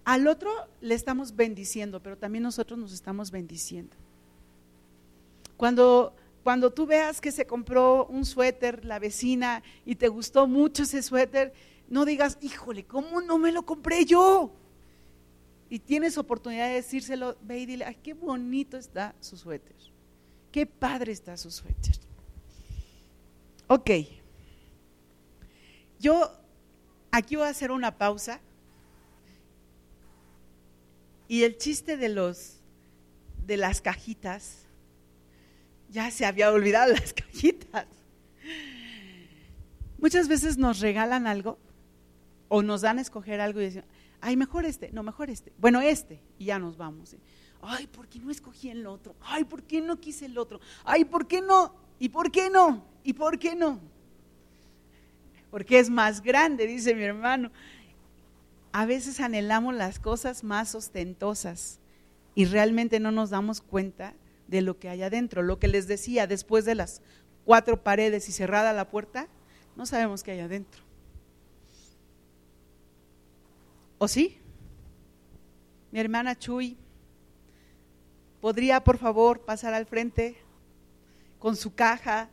Speaker 1: al otro le estamos bendiciendo, pero también nosotros nos estamos bendiciendo. Cuando, cuando tú veas que se compró un suéter la vecina y te gustó mucho ese suéter, no digas, híjole, ¿cómo no me lo compré yo? Y tienes oportunidad de decírselo, ve y dile, ay, qué bonito está su suéter, qué padre está su suéter. Ok, yo aquí voy a hacer una pausa y el chiste de los de las cajitas, ya se había olvidado las cajitas. Muchas veces nos regalan algo o nos dan a escoger algo y dicen, ay, mejor este, no, mejor este, bueno, este, y ya nos vamos. Ay, ¿por qué no escogí el otro? Ay, ¿por qué no quise el otro? Ay, ¿por qué no? ¿Y por qué no? ¿Y por qué no? Porque es más grande, dice mi hermano a veces anhelamos las cosas más ostentosas y realmente no nos damos cuenta de lo que hay adentro. Lo que les decía, después de las cuatro paredes y cerrada la puerta, no sabemos qué hay adentro. ¿O sí? Mi hermana Chuy, ¿podría por favor pasar al frente con su caja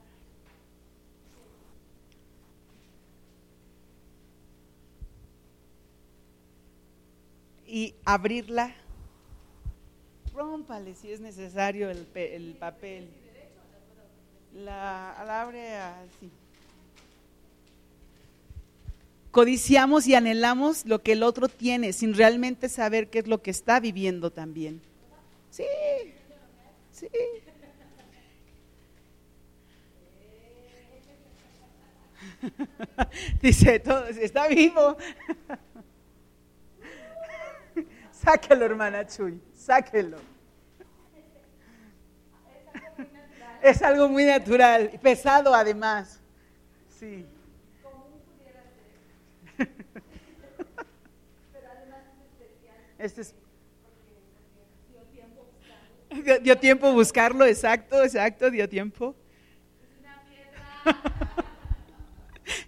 Speaker 1: y abrirla. Rómpale si es necesario el, el papel. La, abre así. Codiciamos y anhelamos lo que el otro tiene sin realmente saber qué es lo que está viviendo también. Sí. Dice, todo, está vivo. Sáquelo, hermana Chuy, sáquelo. Es algo muy natural, y pesado además. Sí. Este es dio tiempo buscarlo, exacto, exacto, dio tiempo.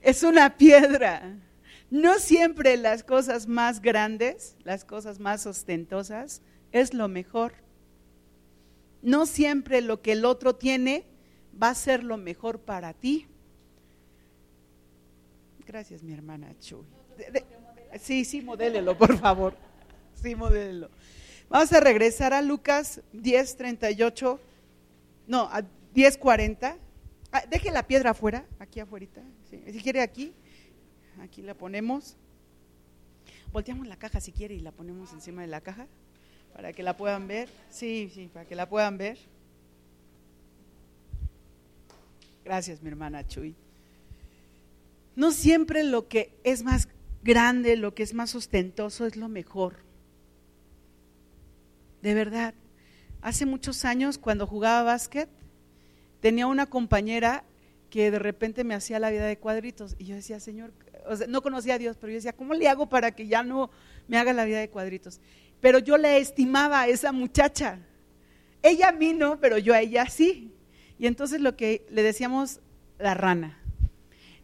Speaker 1: Es una piedra. No siempre las cosas más grandes, las cosas más ostentosas, es lo mejor. No siempre lo que el otro tiene va a ser lo mejor para ti. Gracias, mi hermana Chuy. sí, sí, modélelo, por favor. Sí, modélelo. Vamos a regresar a Lucas 10:38, no, a 10:40. Ah, deje la piedra afuera, aquí afuera. Si quiere aquí, Aquí la ponemos. Volteamos la caja si quiere y la ponemos encima de la caja para que la puedan ver. Sí, sí, para que la puedan ver. Gracias, mi hermana Chuy. No siempre lo que es más grande, lo que es más ostentoso es lo mejor. De verdad. Hace muchos años, cuando jugaba básquet, tenía una compañera que de repente me hacía la vida de cuadritos. Y yo decía, Señor, no conocía a Dios, pero yo decía, ¿cómo le hago para que ya no me haga la vida de cuadritos? Pero yo le estimaba a esa muchacha. Ella a mí no, pero yo a ella sí. Y entonces lo que le decíamos la rana.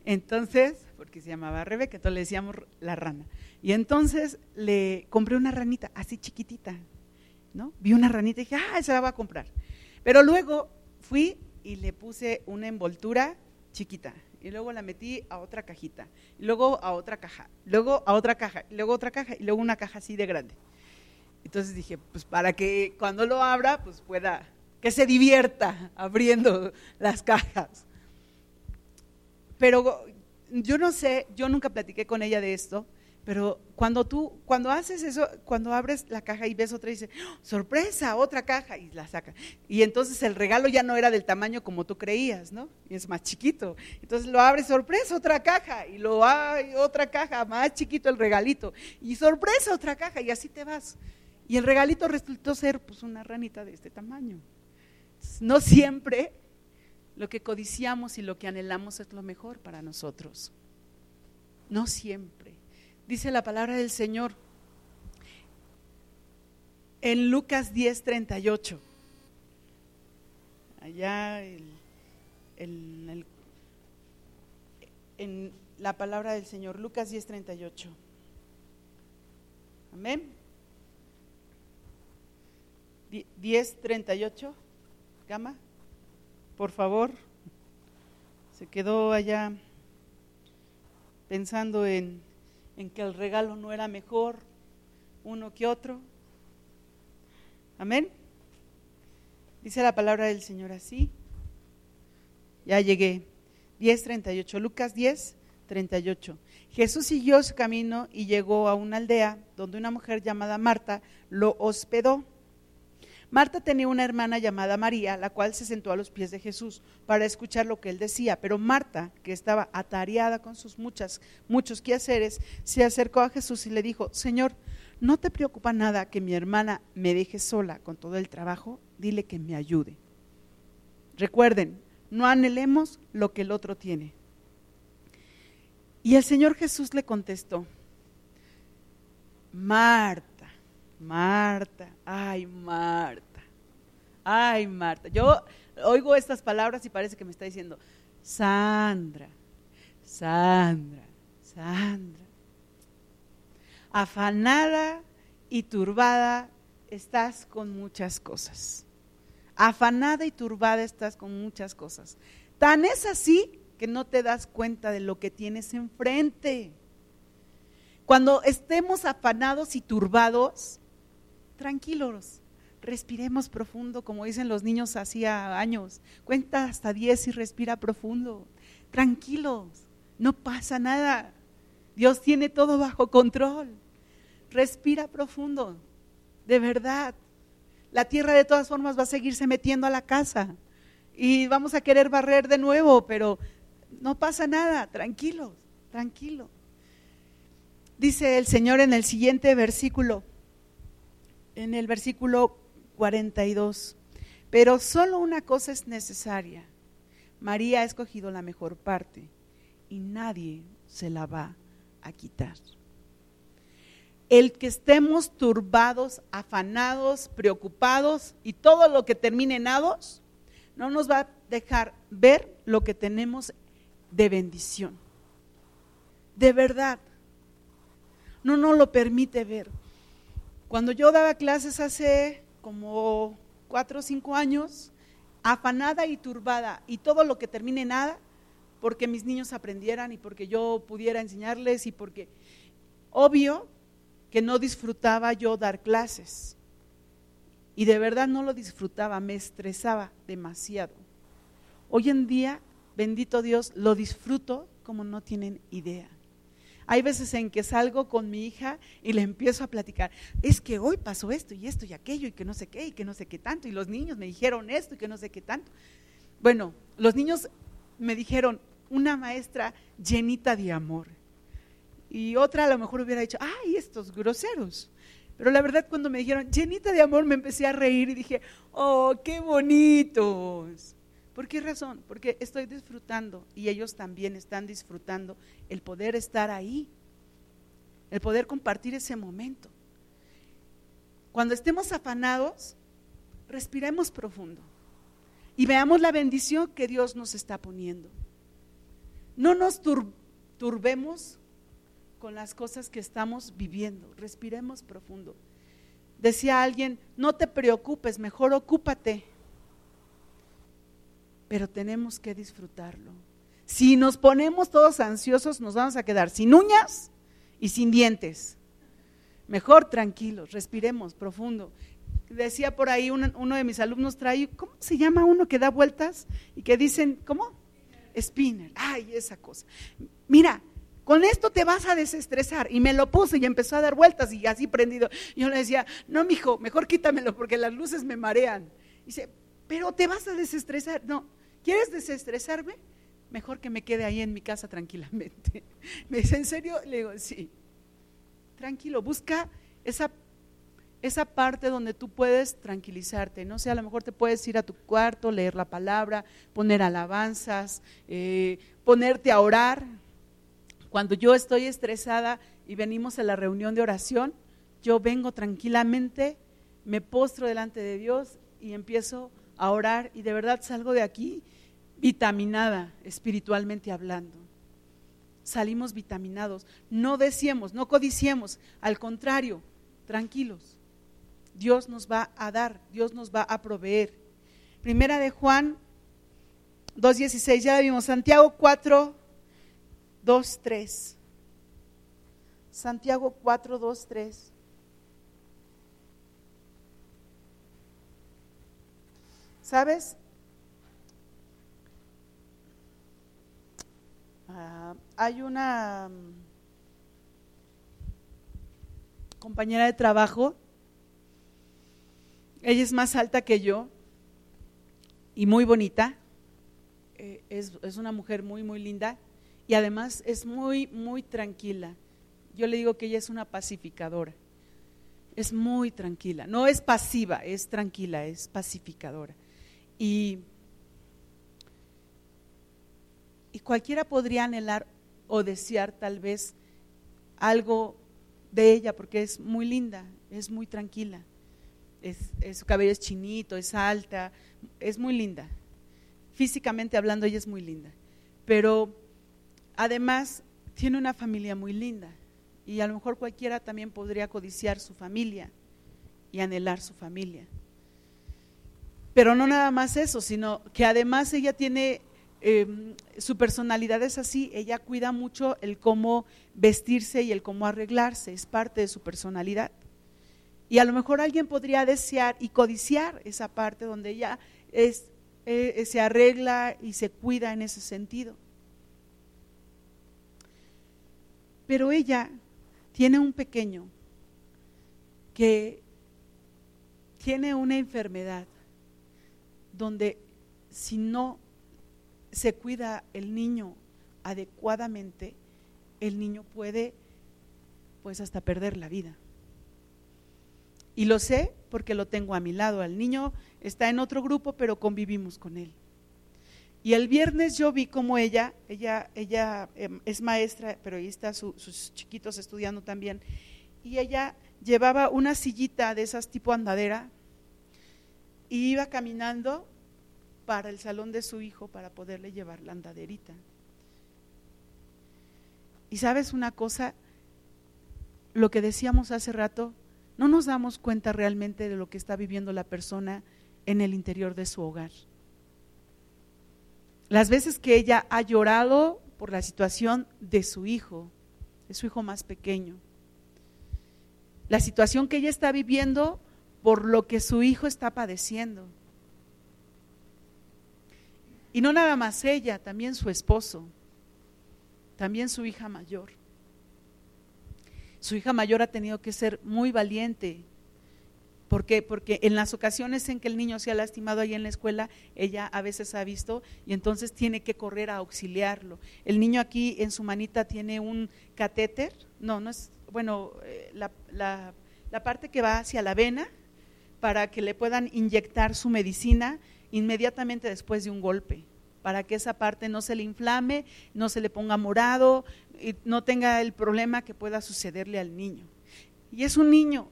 Speaker 1: Entonces, porque se llamaba Rebeca, entonces le decíamos la rana. Y entonces le compré una ranita así chiquitita, ¿no? Vi una ranita y dije, ah, esa la voy a comprar. Pero luego fui y le puse una envoltura chiquita y luego la metí a otra cajita, luego a otra caja, luego a otra caja, luego otra caja y luego una caja así de grande. Entonces dije, pues para que cuando lo abra, pues pueda, que se divierta abriendo las cajas. Pero yo no sé, yo nunca platiqué con ella de esto, pero cuando tú, cuando haces eso, cuando abres la caja y ves otra y dices, ¡Oh, sorpresa, otra caja, y la saca. Y entonces el regalo ya no era del tamaño como tú creías, ¿no? Y es más chiquito. Entonces lo abres, sorpresa, otra caja, y lo hay otra caja, más chiquito el regalito. Y sorpresa, otra caja, y así te vas. Y el regalito resultó ser pues una ranita de este tamaño. No siempre lo que codiciamos y lo que anhelamos es lo mejor para nosotros. No siempre dice la palabra del Señor en Lucas 10, 38. Allá en la palabra del Señor, Lucas 10, 38. Amén. 10, 38. Gama, por favor. Se quedó allá pensando en en que el regalo no era mejor uno que otro. Amén. Dice la palabra del Señor así. Ya llegué. 10.38. Lucas 10, 38. Jesús siguió su camino y llegó a una aldea donde una mujer llamada Marta lo hospedó. Marta tenía una hermana llamada María, la cual se sentó a los pies de Jesús para escuchar lo que él decía. Pero Marta, que estaba atareada con sus muchas, muchos quehaceres, se acercó a Jesús y le dijo, Señor, ¿no te preocupa nada que mi hermana me deje sola con todo el trabajo? Dile que me ayude. Recuerden, no anhelemos lo que el otro tiene. Y el Señor Jesús le contestó, Marta, Marta, ay Marta, ay Marta. Yo oigo estas palabras y parece que me está diciendo, Sandra, Sandra, Sandra. Afanada y turbada estás con muchas cosas. Afanada y turbada estás con muchas cosas. Tan es así que no te das cuenta de lo que tienes enfrente. Cuando estemos afanados y turbados, tranquilos, respiremos profundo, como dicen los niños hacía años. Cuenta hasta 10 y respira profundo. Tranquilos, no pasa nada. Dios tiene todo bajo control. Respira profundo, de verdad. La tierra de todas formas va a seguirse metiendo a la casa y vamos a querer barrer de nuevo, pero no pasa nada, tranquilos, tranquilo. Dice el Señor en el siguiente versículo, en el versículo 42. Pero solo una cosa es necesaria. María ha escogido la mejor parte y nadie se la va a quitar. El que estemos turbados, afanados, preocupados y todo lo que termine en ados, no nos va a dejar ver lo que tenemos de bendición. De verdad. No nos lo permite ver. Cuando yo daba clases hace como cuatro o cinco años, afanada y turbada, y todo lo que termine nada, porque mis niños aprendieran y porque yo pudiera enseñarles y porque, obvio, que no disfrutaba yo dar clases. Y de verdad no lo disfrutaba, me estresaba demasiado. Hoy en día, bendito Dios, lo disfruto como no tienen idea. Hay veces en que salgo con mi hija y le empiezo a platicar, es que hoy pasó esto y esto y aquello y que no sé qué y que no sé qué tanto y los niños me dijeron esto y que no sé qué tanto. Bueno, los niños me dijeron, una maestra llenita de amor. Y otra a lo mejor hubiera dicho, ay, estos groseros. Pero la verdad cuando me dijeron llenita de amor me empecé a reír y dije, oh, qué bonitos. ¿Por qué razón? Porque estoy disfrutando y ellos también están disfrutando el poder estar ahí, el poder compartir ese momento. Cuando estemos afanados, respiremos profundo y veamos la bendición que Dios nos está poniendo. No nos turbemos con las cosas que estamos viviendo, respiremos profundo. Decía alguien, no te preocupes, mejor ocúpate, pero tenemos que disfrutarlo. Si nos ponemos todos ansiosos, nos vamos a quedar sin uñas y sin dientes. Mejor tranquilos, respiremos profundo. Decía por ahí uno de mis alumnos trae, ¿cómo se llama uno que da vueltas y que dicen, ¿cómo? Spinner. Ay, esa cosa. Mira, con esto te vas a desestresar. Y me lo puse y empezó a dar vueltas y así prendido. Yo le decía, no, mijo, mejor quítamelo porque las luces me marean. dice, pero te vas a desestresar. No, ¿quieres desestresarme? Mejor que me quede ahí en mi casa tranquilamente. Me dice, ¿en serio? Le digo, sí. Tranquilo, busca esa, esa parte donde tú puedes tranquilizarte. No sé, a lo mejor te puedes ir a tu cuarto, leer la palabra, poner alabanzas, eh, ponerte a orar cuando yo estoy estresada y venimos a la reunión de oración, yo vengo tranquilamente, me postro delante de Dios y empiezo a orar y de verdad salgo de aquí vitaminada espiritualmente hablando. Salimos vitaminados, no deseemos, no codiciemos, al contrario, tranquilos. Dios nos va a dar, Dios nos va a proveer. Primera de Juan 2.16, ya vimos, Santiago 4, 2, 3. Santiago 4, 2, 3. ¿Sabes? Uh, hay una um, compañera de trabajo, ella es más alta que yo y muy bonita, eh, es, es una mujer muy, muy linda y además es muy, muy tranquila. Yo le digo que ella es una pacificadora. Es muy tranquila. No es pasiva, es tranquila, es pacificadora. Y, y cualquiera podría anhelar o desear tal vez algo de ella porque es muy linda, es muy tranquila. Es, su cabello es chinito, es alta, es muy linda. Físicamente hablando, ella es muy linda. Pero Además, tiene una familia muy linda y a lo mejor cualquiera también podría codiciar su familia y anhelar su familia. Pero no nada más eso, sino que además ella tiene, em, su personalidad es así, ella cuida mucho el cómo vestirse y el cómo arreglarse, es parte de su personalidad. Y a lo mejor alguien podría desear y codiciar esa parte donde ella es, eh, se arregla y se cuida en ese sentido. Pero ella tiene un pequeño que tiene una enfermedad donde si no se cuida el niño adecuadamente, el niño puede pues hasta perder la vida. Y lo sé porque lo tengo a mi lado. El niño está en otro grupo, pero convivimos con él. Y el viernes yo vi como ella, ella, ella em, es maestra, pero ahí está sus chiquitos estudiando también, y ella llevaba una sillita de esas tipo andadera y iba caminando para el salón de su hijo para poderle llevar la andaderita. Y sabes una cosa, lo que decíamos hace rato, no nos damos cuenta realmente de lo que está viviendo la persona en el interior de su hogar. Las veces que ella ha llorado por la situación de su hijo, de su hijo más pequeño. La situación que ella está viviendo por lo que su hijo está padeciendo. Y no nada más ella, también su esposo, también su hija mayor. Su hija mayor ha tenido que ser muy valiente ¿Por qué? Porque en las ocasiones en que el niño se ha lastimado ahí en la escuela, ella a veces ha visto y entonces tiene que correr a auxiliarlo. El niño aquí en su manita tiene un catéter, no, no es, bueno, eh, la, la parte que va hacia la vena para que le puedan inyectar su medicina inmediatamente después de un golpe, para que esa parte no se le inflame, no se le ponga morado y no tenga el problema que pueda sucederle al niño. Y es un niño,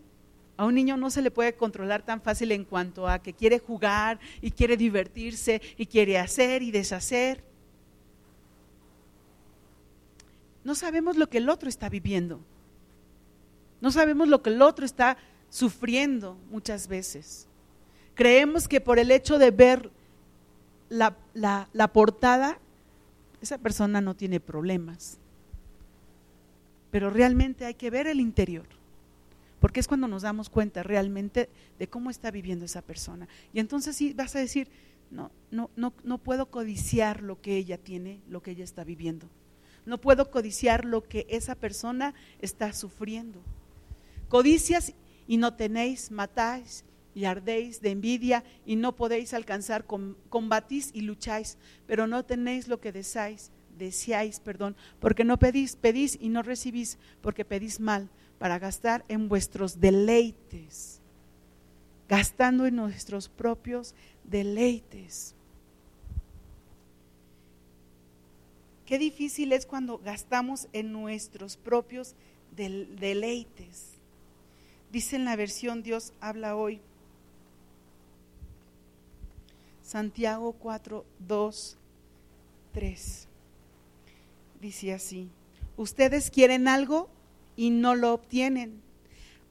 Speaker 1: A un niño no se le puede controlar tan fácil en cuanto a que quiere jugar y quiere divertirse y quiere hacer y deshacer. No sabemos lo que el otro está viviendo. No sabemos lo que el otro está sufriendo muchas veces. Creemos que por el hecho de ver la, la portada, esa persona no tiene problemas. Pero realmente hay que ver el interior, porque es cuando nos damos cuenta realmente de cómo está viviendo esa persona. Y entonces sí vas a decir, no, no, no, no puedo codiciar lo que ella tiene, lo que ella está viviendo. No puedo codiciar lo que esa persona está sufriendo. Codicias y no tenéis, matáis y ardéis de envidia y no podéis alcanzar, combatís y lucháis, pero no tenéis lo que deseáis, deseáis, perdón, porque no pedís, pedís y no recibís, porque pedís mal, para gastar en vuestros deleites, gastando en nuestros propios deleites. Qué difícil es cuando gastamos en nuestros propios deleites. Dice en la versión Dios habla hoy. Santiago 4, 2, 3. Dice así, ustedes quieren algo y no lo obtienen.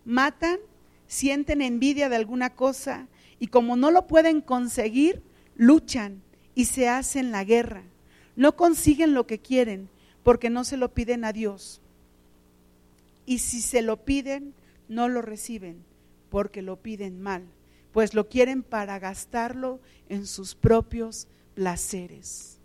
Speaker 1: Matan, sienten envidia de alguna cosa y como no lo pueden conseguir, luchan y se hacen la guerra. No consiguen lo que quieren porque no se lo piden a Dios. Y si se lo piden, no lo reciben porque lo piden mal, pues lo quieren para gastarlo en sus propios placeres.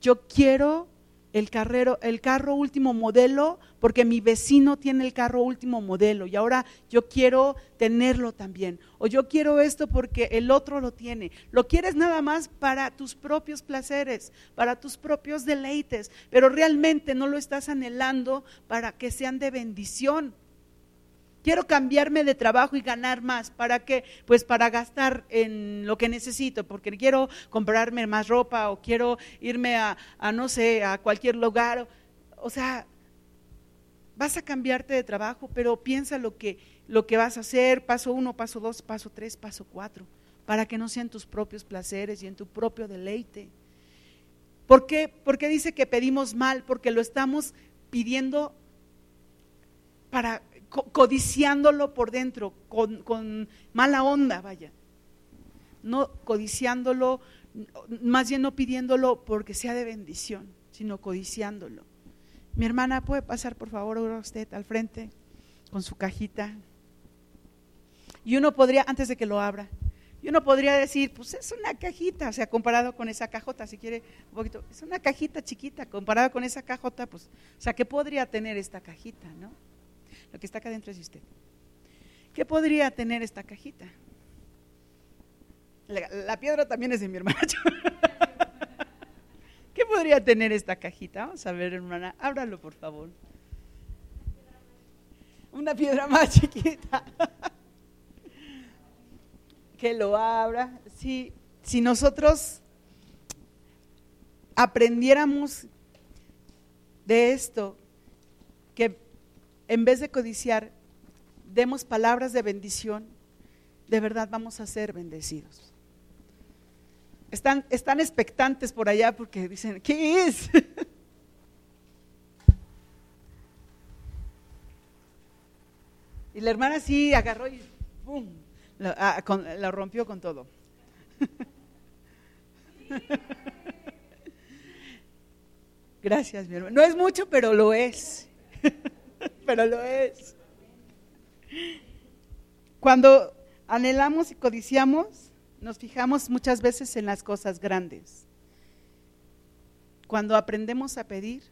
Speaker 1: Yo quiero el, carrero, el carro último modelo porque mi vecino tiene el carro último modelo y ahora yo quiero tenerlo también. O yo quiero esto porque el otro lo tiene. Lo quieres nada más para tus propios placeres, para tus propios deleites, pero realmente no lo estás anhelando para que sean de bendición. Quiero cambiarme de trabajo y ganar más. ¿Para qué? Pues para gastar en lo que necesito, porque quiero comprarme más ropa o quiero irme a, no sé, a cualquier lugar. O sea, vas a cambiarte de trabajo, pero piensa lo que, lo que vas a hacer, paso uno, paso dos, paso tres, paso cuatro, para que no sean tus propios placeres y en tu propio deleite. ¿Por qué? Porque dice que pedimos mal, porque lo estamos pidiendo para codiciándolo por dentro, con, mala onda, vaya. No codiciándolo, más bien no pidiéndolo porque sea de bendición, sino codiciándolo. Mi hermana, ¿puede pasar por favor usted al frente con su cajita? Y uno podría, antes de que lo abra, y uno podría decir, pues es una cajita, o sea, comparado con esa cajota, si quiere un poquito, es una cajita chiquita, comparado con esa cajota, pues, o sea, ¿qué podría tener esta cajita, no? Lo que está acá dentro es usted. ¿Qué podría tener esta cajita? La, piedra también es de mi hermana. ¿Qué podría tener esta cajita? Vamos a ver, hermana, ábralo por favor. Una piedra más chiquita. que lo abra. Si, si nosotros aprendiéramos de esto, que en vez de codiciar, demos palabras de bendición, de verdad vamos a ser bendecidos. Están, están expectantes por allá porque dicen, ¿qué es? y la hermana sí agarró y ¡pum! Lo, ah, rompió con todo. Gracias, mi hermano. No es mucho, pero lo es. pero lo es. Cuando anhelamos y codiciamos, nos fijamos muchas veces en las cosas grandes. Cuando aprendemos a pedir,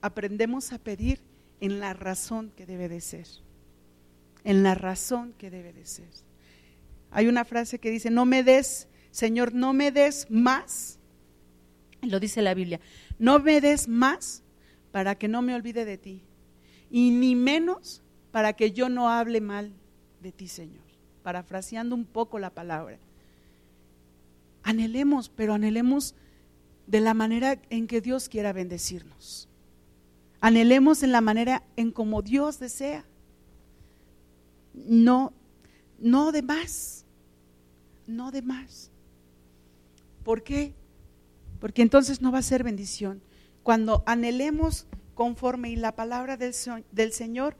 Speaker 1: aprendemos a pedir en la razón que debe de ser. En la razón que debe de ser. Hay una frase que dice, no me des, Señor, no me des más. Lo dice la Biblia, no me des más para que no me olvide de ti y ni menos para que yo no hable mal de ti, Señor. Parafraseando un poco la palabra. Anhelemos, pero anhelemos de la manera en que Dios quiera bendecirnos. Anhelemos en la manera en como Dios desea. No, no de más, no de más. ¿Por qué? Porque entonces no va a ser bendición. Cuando anhelemos conforme y la palabra del, Señor,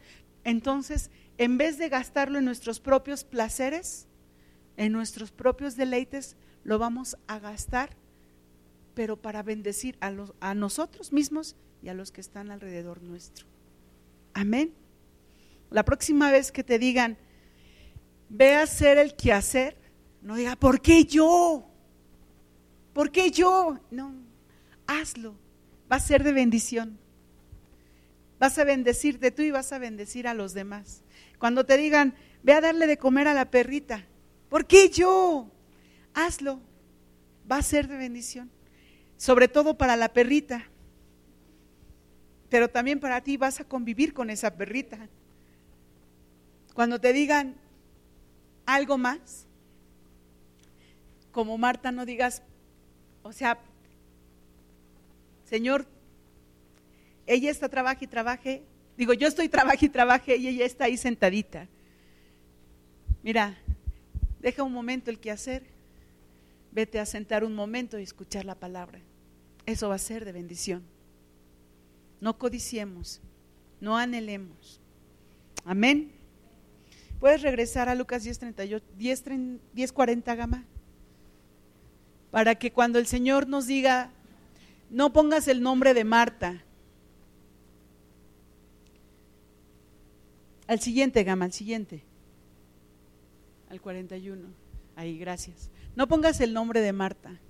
Speaker 1: entonces en vez de gastarlo en nuestros propios placeres, en nuestros propios deleites, lo vamos a gastar, pero para bendecir a nosotros mismos y a los que están alrededor nuestro. Amén. La próxima vez que te digan, ve a hacer el quehacer, no diga, ¿por qué yo? ¿Por qué yo? No, hazlo. Va a ser de bendición. Vas a bendecirte tú y vas a bendecir a los demás. Cuando te digan, ve a darle de comer a la perrita, ¿por qué yo? Hazlo. Va a ser de bendición. Sobre todo para la perrita. Pero también para ti vas a convivir con esa perrita. Cuando te digan algo más, como Marta, no digas, o sea, Señor, ella está trabaja y trabaje. Digo, yo estoy trabaja y trabaje y ella está ahí sentadita. Mira, deja un momento el que hacer. Vete a sentar un momento y escuchar la palabra. Eso va a ser de bendición. No codiciemos, no anhelemos. Amén. ¿Puedes regresar a Lucas 10:38, 10:40 gama? Para que cuando el Señor nos diga, no pongas el nombre de Marta. Al siguiente, Gama, al siguiente. Al 41. Ahí, gracias. No pongas el nombre de Marta.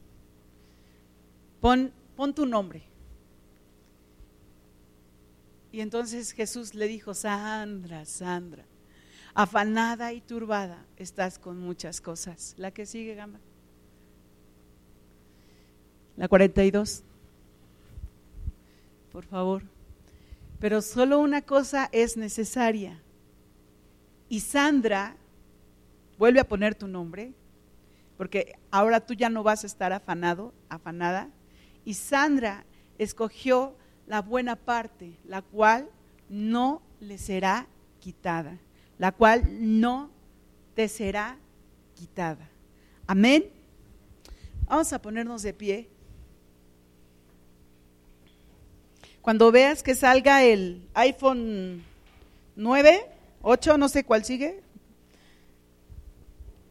Speaker 1: Pon, pon tu nombre. Y entonces Jesús le dijo, Sandra, Sandra, afanada y turbada estás con muchas cosas. La que sigue, Gama. La 42 por favor. Pero solo una cosa es necesaria. Y Sandra, vuelve a poner tu nombre, porque ahora tú ya no vas a estar afanado, afanada. Y Sandra escogió la buena parte, la cual no le será quitada, la cual no te será quitada. Amén. Vamos a ponernos de pie. Cuando veas que salga el iPhone 9, 8, no sé cuál sigue.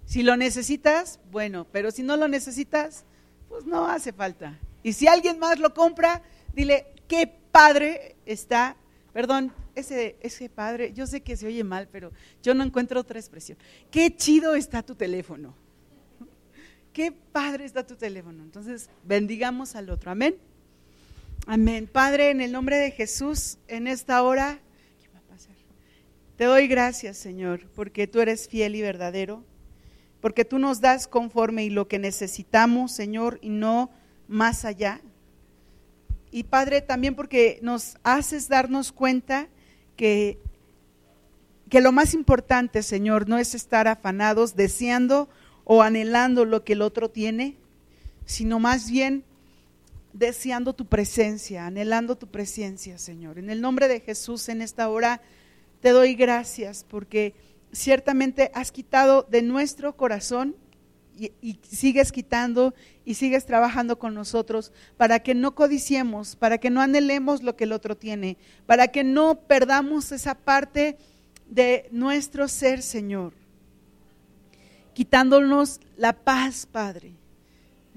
Speaker 1: Si lo necesitas, bueno, pero si no lo necesitas, pues no hace falta. Y si alguien más lo compra, dile, qué padre está, perdón, ese, ese padre, yo sé que se oye mal, pero yo no encuentro otra expresión. Qué chido está tu teléfono. Qué padre está tu teléfono. Entonces, bendigamos al otro. Amén. Amén. Padre, en el nombre de Jesús, en esta hora, te doy gracias, Señor, porque tú eres fiel y verdadero, porque tú nos das conforme y lo que necesitamos, Señor, y no más allá. Y Padre, también porque nos haces darnos cuenta que, que lo más importante, Señor, no es estar afanados, deseando o anhelando lo que el otro tiene, sino más bien deseando tu presencia, anhelando tu presencia, Señor. En el nombre de Jesús, en esta hora, te doy gracias porque ciertamente has quitado de nuestro corazón y, sigues quitando y sigues trabajando con nosotros para que no codiciemos, para que no anhelemos lo que el otro tiene, para que no perdamos esa parte de nuestro ser, Señor, quitándonos la paz, Padre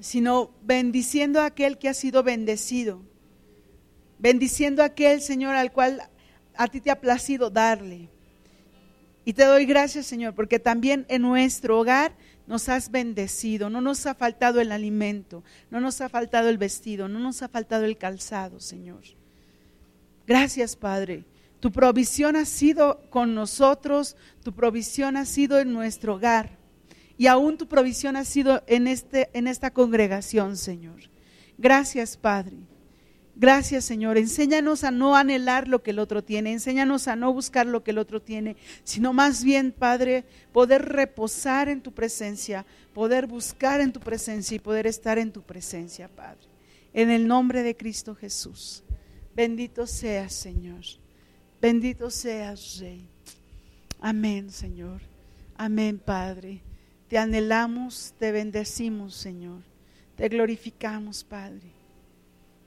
Speaker 1: sino bendiciendo a aquel que ha sido bendecido, bendiciendo a aquel Señor al cual a ti te ha placido darle. Y te doy gracias, Señor, porque también en nuestro hogar nos has bendecido, no nos ha faltado el alimento, no nos ha faltado el vestido, no nos ha faltado el calzado, Señor. Gracias, Padre. Tu provisión ha sido con nosotros, tu provisión ha sido en nuestro hogar y aún tu provisión ha sido en, este, en esta congregación, Señor. Gracias, Padre. Gracias, Señor. Enséñanos a no anhelar lo que el otro tiene, enséñanos a no buscar lo que el otro tiene, sino más bien, Padre, poder reposar en tu presencia, poder buscar en tu presencia y poder estar en tu presencia, Padre. En el nombre de Cristo Jesús. Bendito seas, Señor. Bendito seas, Rey. Amén, Señor. Amén, Padre. Te anhelamos, te bendecimos, Señor. Te glorificamos, Padre.